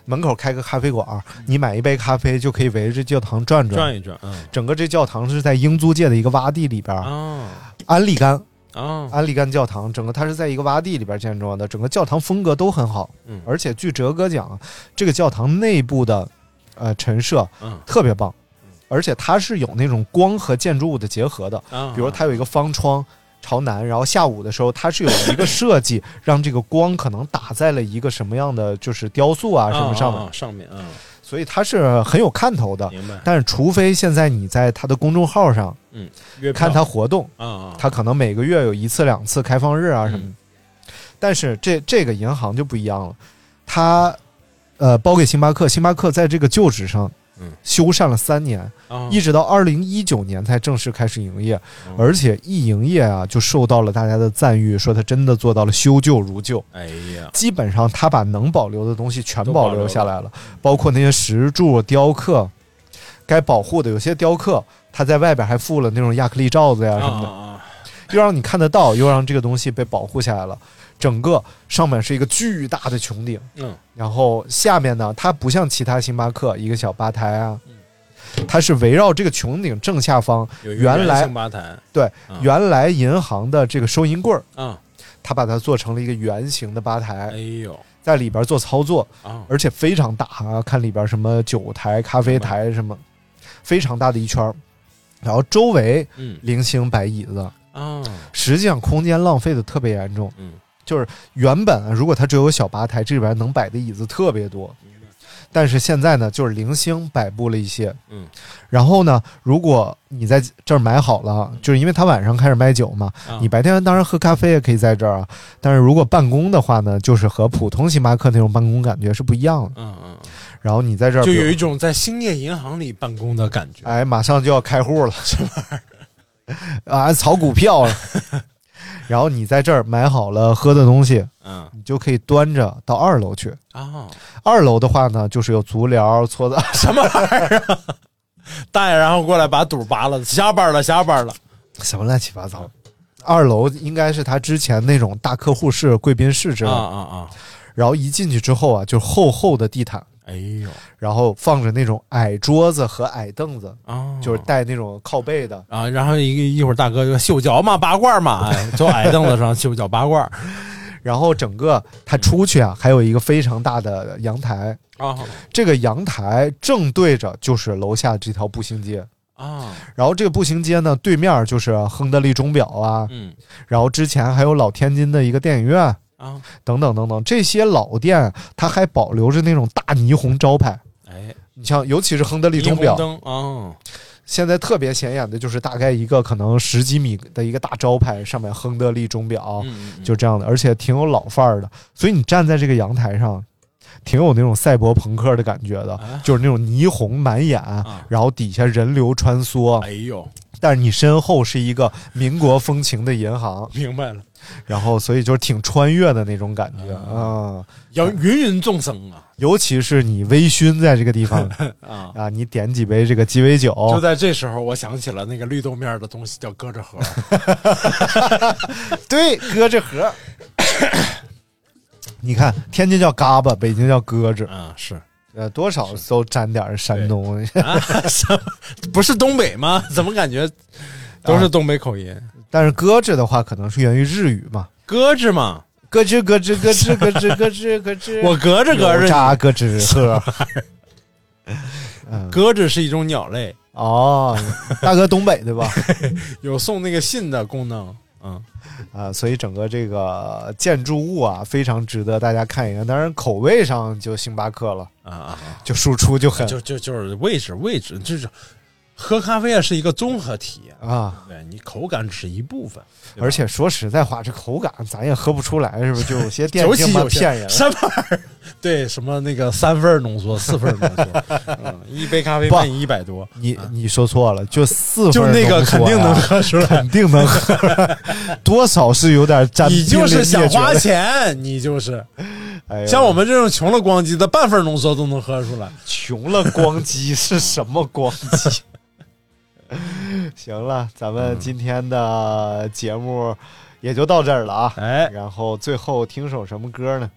门口开个咖啡馆，你买一杯咖啡就可以围着这教堂转转。转一转，嗯。整个这教堂是在英租界的一个洼地里边，啊安利干啊。安利干教堂，整个它是在一个洼地里边建筑的，整个教堂风格都很好，嗯。而且据哲哥讲，这个教堂内部的呃陈设嗯。特别棒，而且它是有那种光和建筑物的结合的，啊，比如它有一个方窗朝南，然后下午的时候它是有一个设计，让这个光可能打在了一个什么样的就是雕塑啊什么上面，啊上面啊，所以它是很有看头的。明白，但是除非现在你在它的公众号上嗯，看它活动，啊啊，它可能每个月有一次两次开放日啊什么。嗯但是这这个银行就不一样了，它呃包给星巴克，星巴克在这个旧址上嗯修缮了三年，啊一直到二零一九年才正式开始营业，嗯而且一营业啊就受到了大家的赞誉，说他真的做到了修旧如旧。哎呀，基本上他把能保留的东西全保留留下来了，包括那些石柱、雕刻，该保护的有些雕刻，他在外边还附了那种亚克力罩子呀啊什么的。啊又让你看得到，又让这个东西被保护下来了。整个上面是一个巨大的穹顶，嗯。然后下面呢，它不像其他星巴克一个小吧台啊，嗯。它是围绕这个穹顶正下方，原来吧台。对啊原来银行的这个收银柜儿，啊，它把它做成了一个圆形的吧哎台，呦。在里边做操作，啊，而且非常大啊！看里边什么酒台、咖啡台什么，非常大的一圈儿，然后周围嗯。零星摆椅子。啊，实际上空间浪费的特别严重。嗯，就是原本啊如果它只有小吧台，这里边能摆的椅子特别多。但是现在呢，就是零星摆布了一些。嗯，然后呢，如果你在这儿买好了，就是因为他晚上开始卖酒嘛，啊你白天当然喝咖啡也可以在这儿啊。但是如果办公的话呢，就是和普通星巴克那种办公感觉是不一样的。嗯嗯，然后你在这儿就有一种在兴业银行里办公的感觉。哎，马上就要开户了，什么玩意儿啊？炒股票了。然后你在这儿买好了喝的东西，嗯你就可以端着到二楼去。啊，二楼的话呢，就是有足疗、搓澡，什么玩意儿啊？大爷，然后过来把肚拔了，下班了，下班了。什么乱七八糟。二楼应该是他之前那种大客户室、贵宾室之类啊的。啊啊！然后一进去之后啊，就厚厚的地毯，哎呦。然后放着那种矮桌子和矮凳子，啊，就是带那种靠背的。啊，然后一一会儿大哥就秀脚嘛，八卦嘛，哎，坐矮凳子上秀脚八卦然后整个他出去啊，还有一个非常大的阳台，啊这个阳台正对着就是楼下这条步行街。啊，然后这个步行街呢，对面就是亨德利钟表啊，嗯。然后之前还有老天津的一个电影院啊，等等等等，这些老店它还保留着那种大霓虹招牌。哎，你像，尤其是亨德利钟表，啊，现在特别显眼的就是大概一个可能十几米的一个大招牌，上面亨德利钟表，嗯嗯就这样的，而且挺有老范儿的。所以你站在这个阳台上，挺有那种赛博朋克的感觉的，啊。就是那种霓虹满眼，然后底下人流穿梭，哎呦，但是你身后是一个民国风情的银行，明白了，然后所以就是挺穿越的那种感觉啊、嗯要芸芸众生啊。尤其是你微醺在这个地方。啊！啊，你点几杯这个鸡尾酒，就在这时候，我想起了那个绿豆面的东西，叫搁着盒。对，搁着盒。你看，天津叫嘎巴，北京叫搁着，啊，是呃，多少都沾点山东。啊，不是东北吗？怎么感觉都是东北口音？但是咯吱的话，可能是源于日语嘛，咯吱嘛，咯吱咯吱咯吱咯吱咯吱咯吱。我隔着隔着油炸咯吱喝。嗯，鸽子是一种鸟类，哦，大哥东北对吧？有送那个信的功能。嗯啊，所以整个这个建筑物啊，非常值得大家看一看。当然，口味上就星巴克了，啊！就输出就很就就就是位置位置，就是喝咖啡啊是一个综合体验，啊。对你口感只是一部分，而且说实在话，这口感咱也喝不出来，是不是？就有些店尤他妈其有骗人。什么玩意儿？对，什么那个三份浓缩、四份浓缩，嗯，一杯咖啡不卖你一百多，你你说错了，就四份就那个肯定能喝出来。肯定能喝出来，多少是有点沾。你就是想花钱，你就是，哎像我们这种穷了光机的，半份浓缩都能喝出来。穷了光机是什么光机？行了，咱们今天的节目也就到这儿了啊。哎，然后最后听首什么歌呢？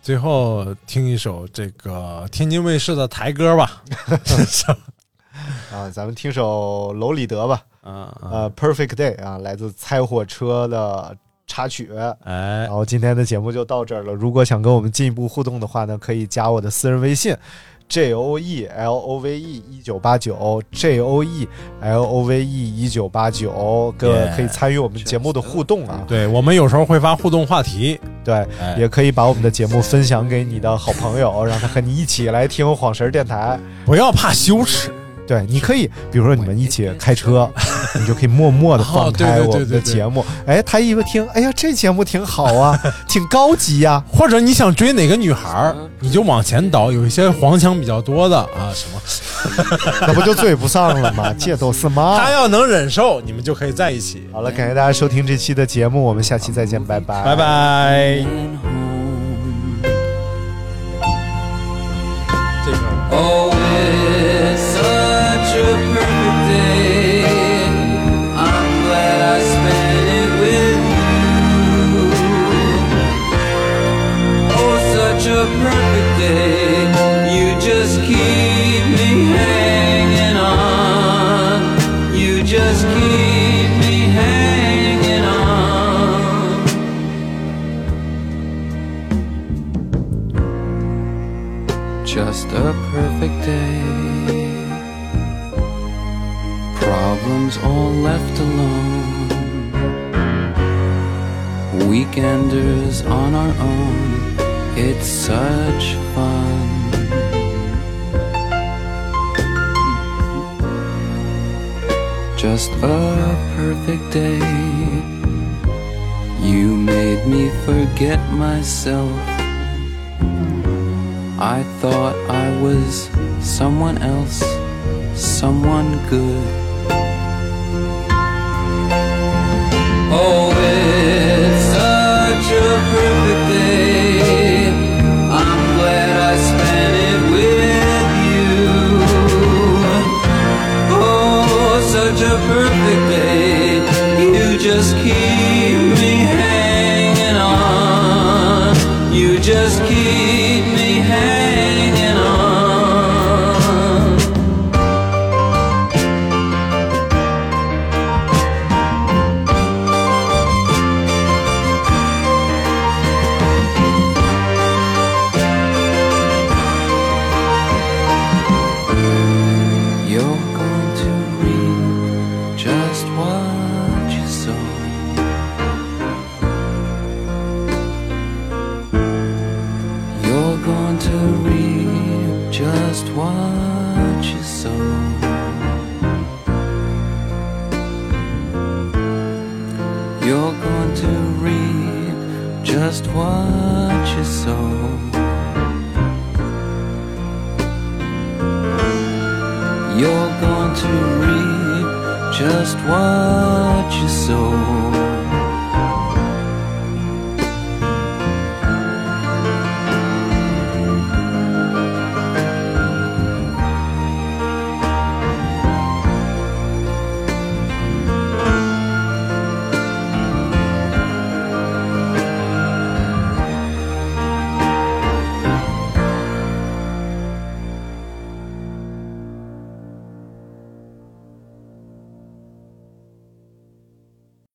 最后听一首这个天津卫视的台歌吧。啊，咱们听首楼里德吧。啊，呃，《Perfect Day》啊，来自猜火车的插曲。哎然，后今天的节目就到这儿了。如果想跟我们进一步互动的话呢，可以加我的私人微信。J O E L O V E 一九八九，J O E L O V E 一九八九，各位可以参与我们节目的互动啊。对我们有时候会发互动话题，对，哎也可以把我们的节目分享给你的好朋友，让他和你一起来听晃神儿电台。不要怕羞耻。对，你可以，比如说你们一起开车，你就可以默默的放开我们的对对对节目。哎，他一听，哎呀，这节目挺好啊，挺高级呀、或者你想追哪个女孩儿，你就往前倒，有一些黄腔比较多的啊，什么，那不就追不上了吗？这都是嘛。他要能忍受，你们就可以在一起。好了，感谢大家收听这期的节目，我们下期再见，拜拜，拜。拜。Perfect day.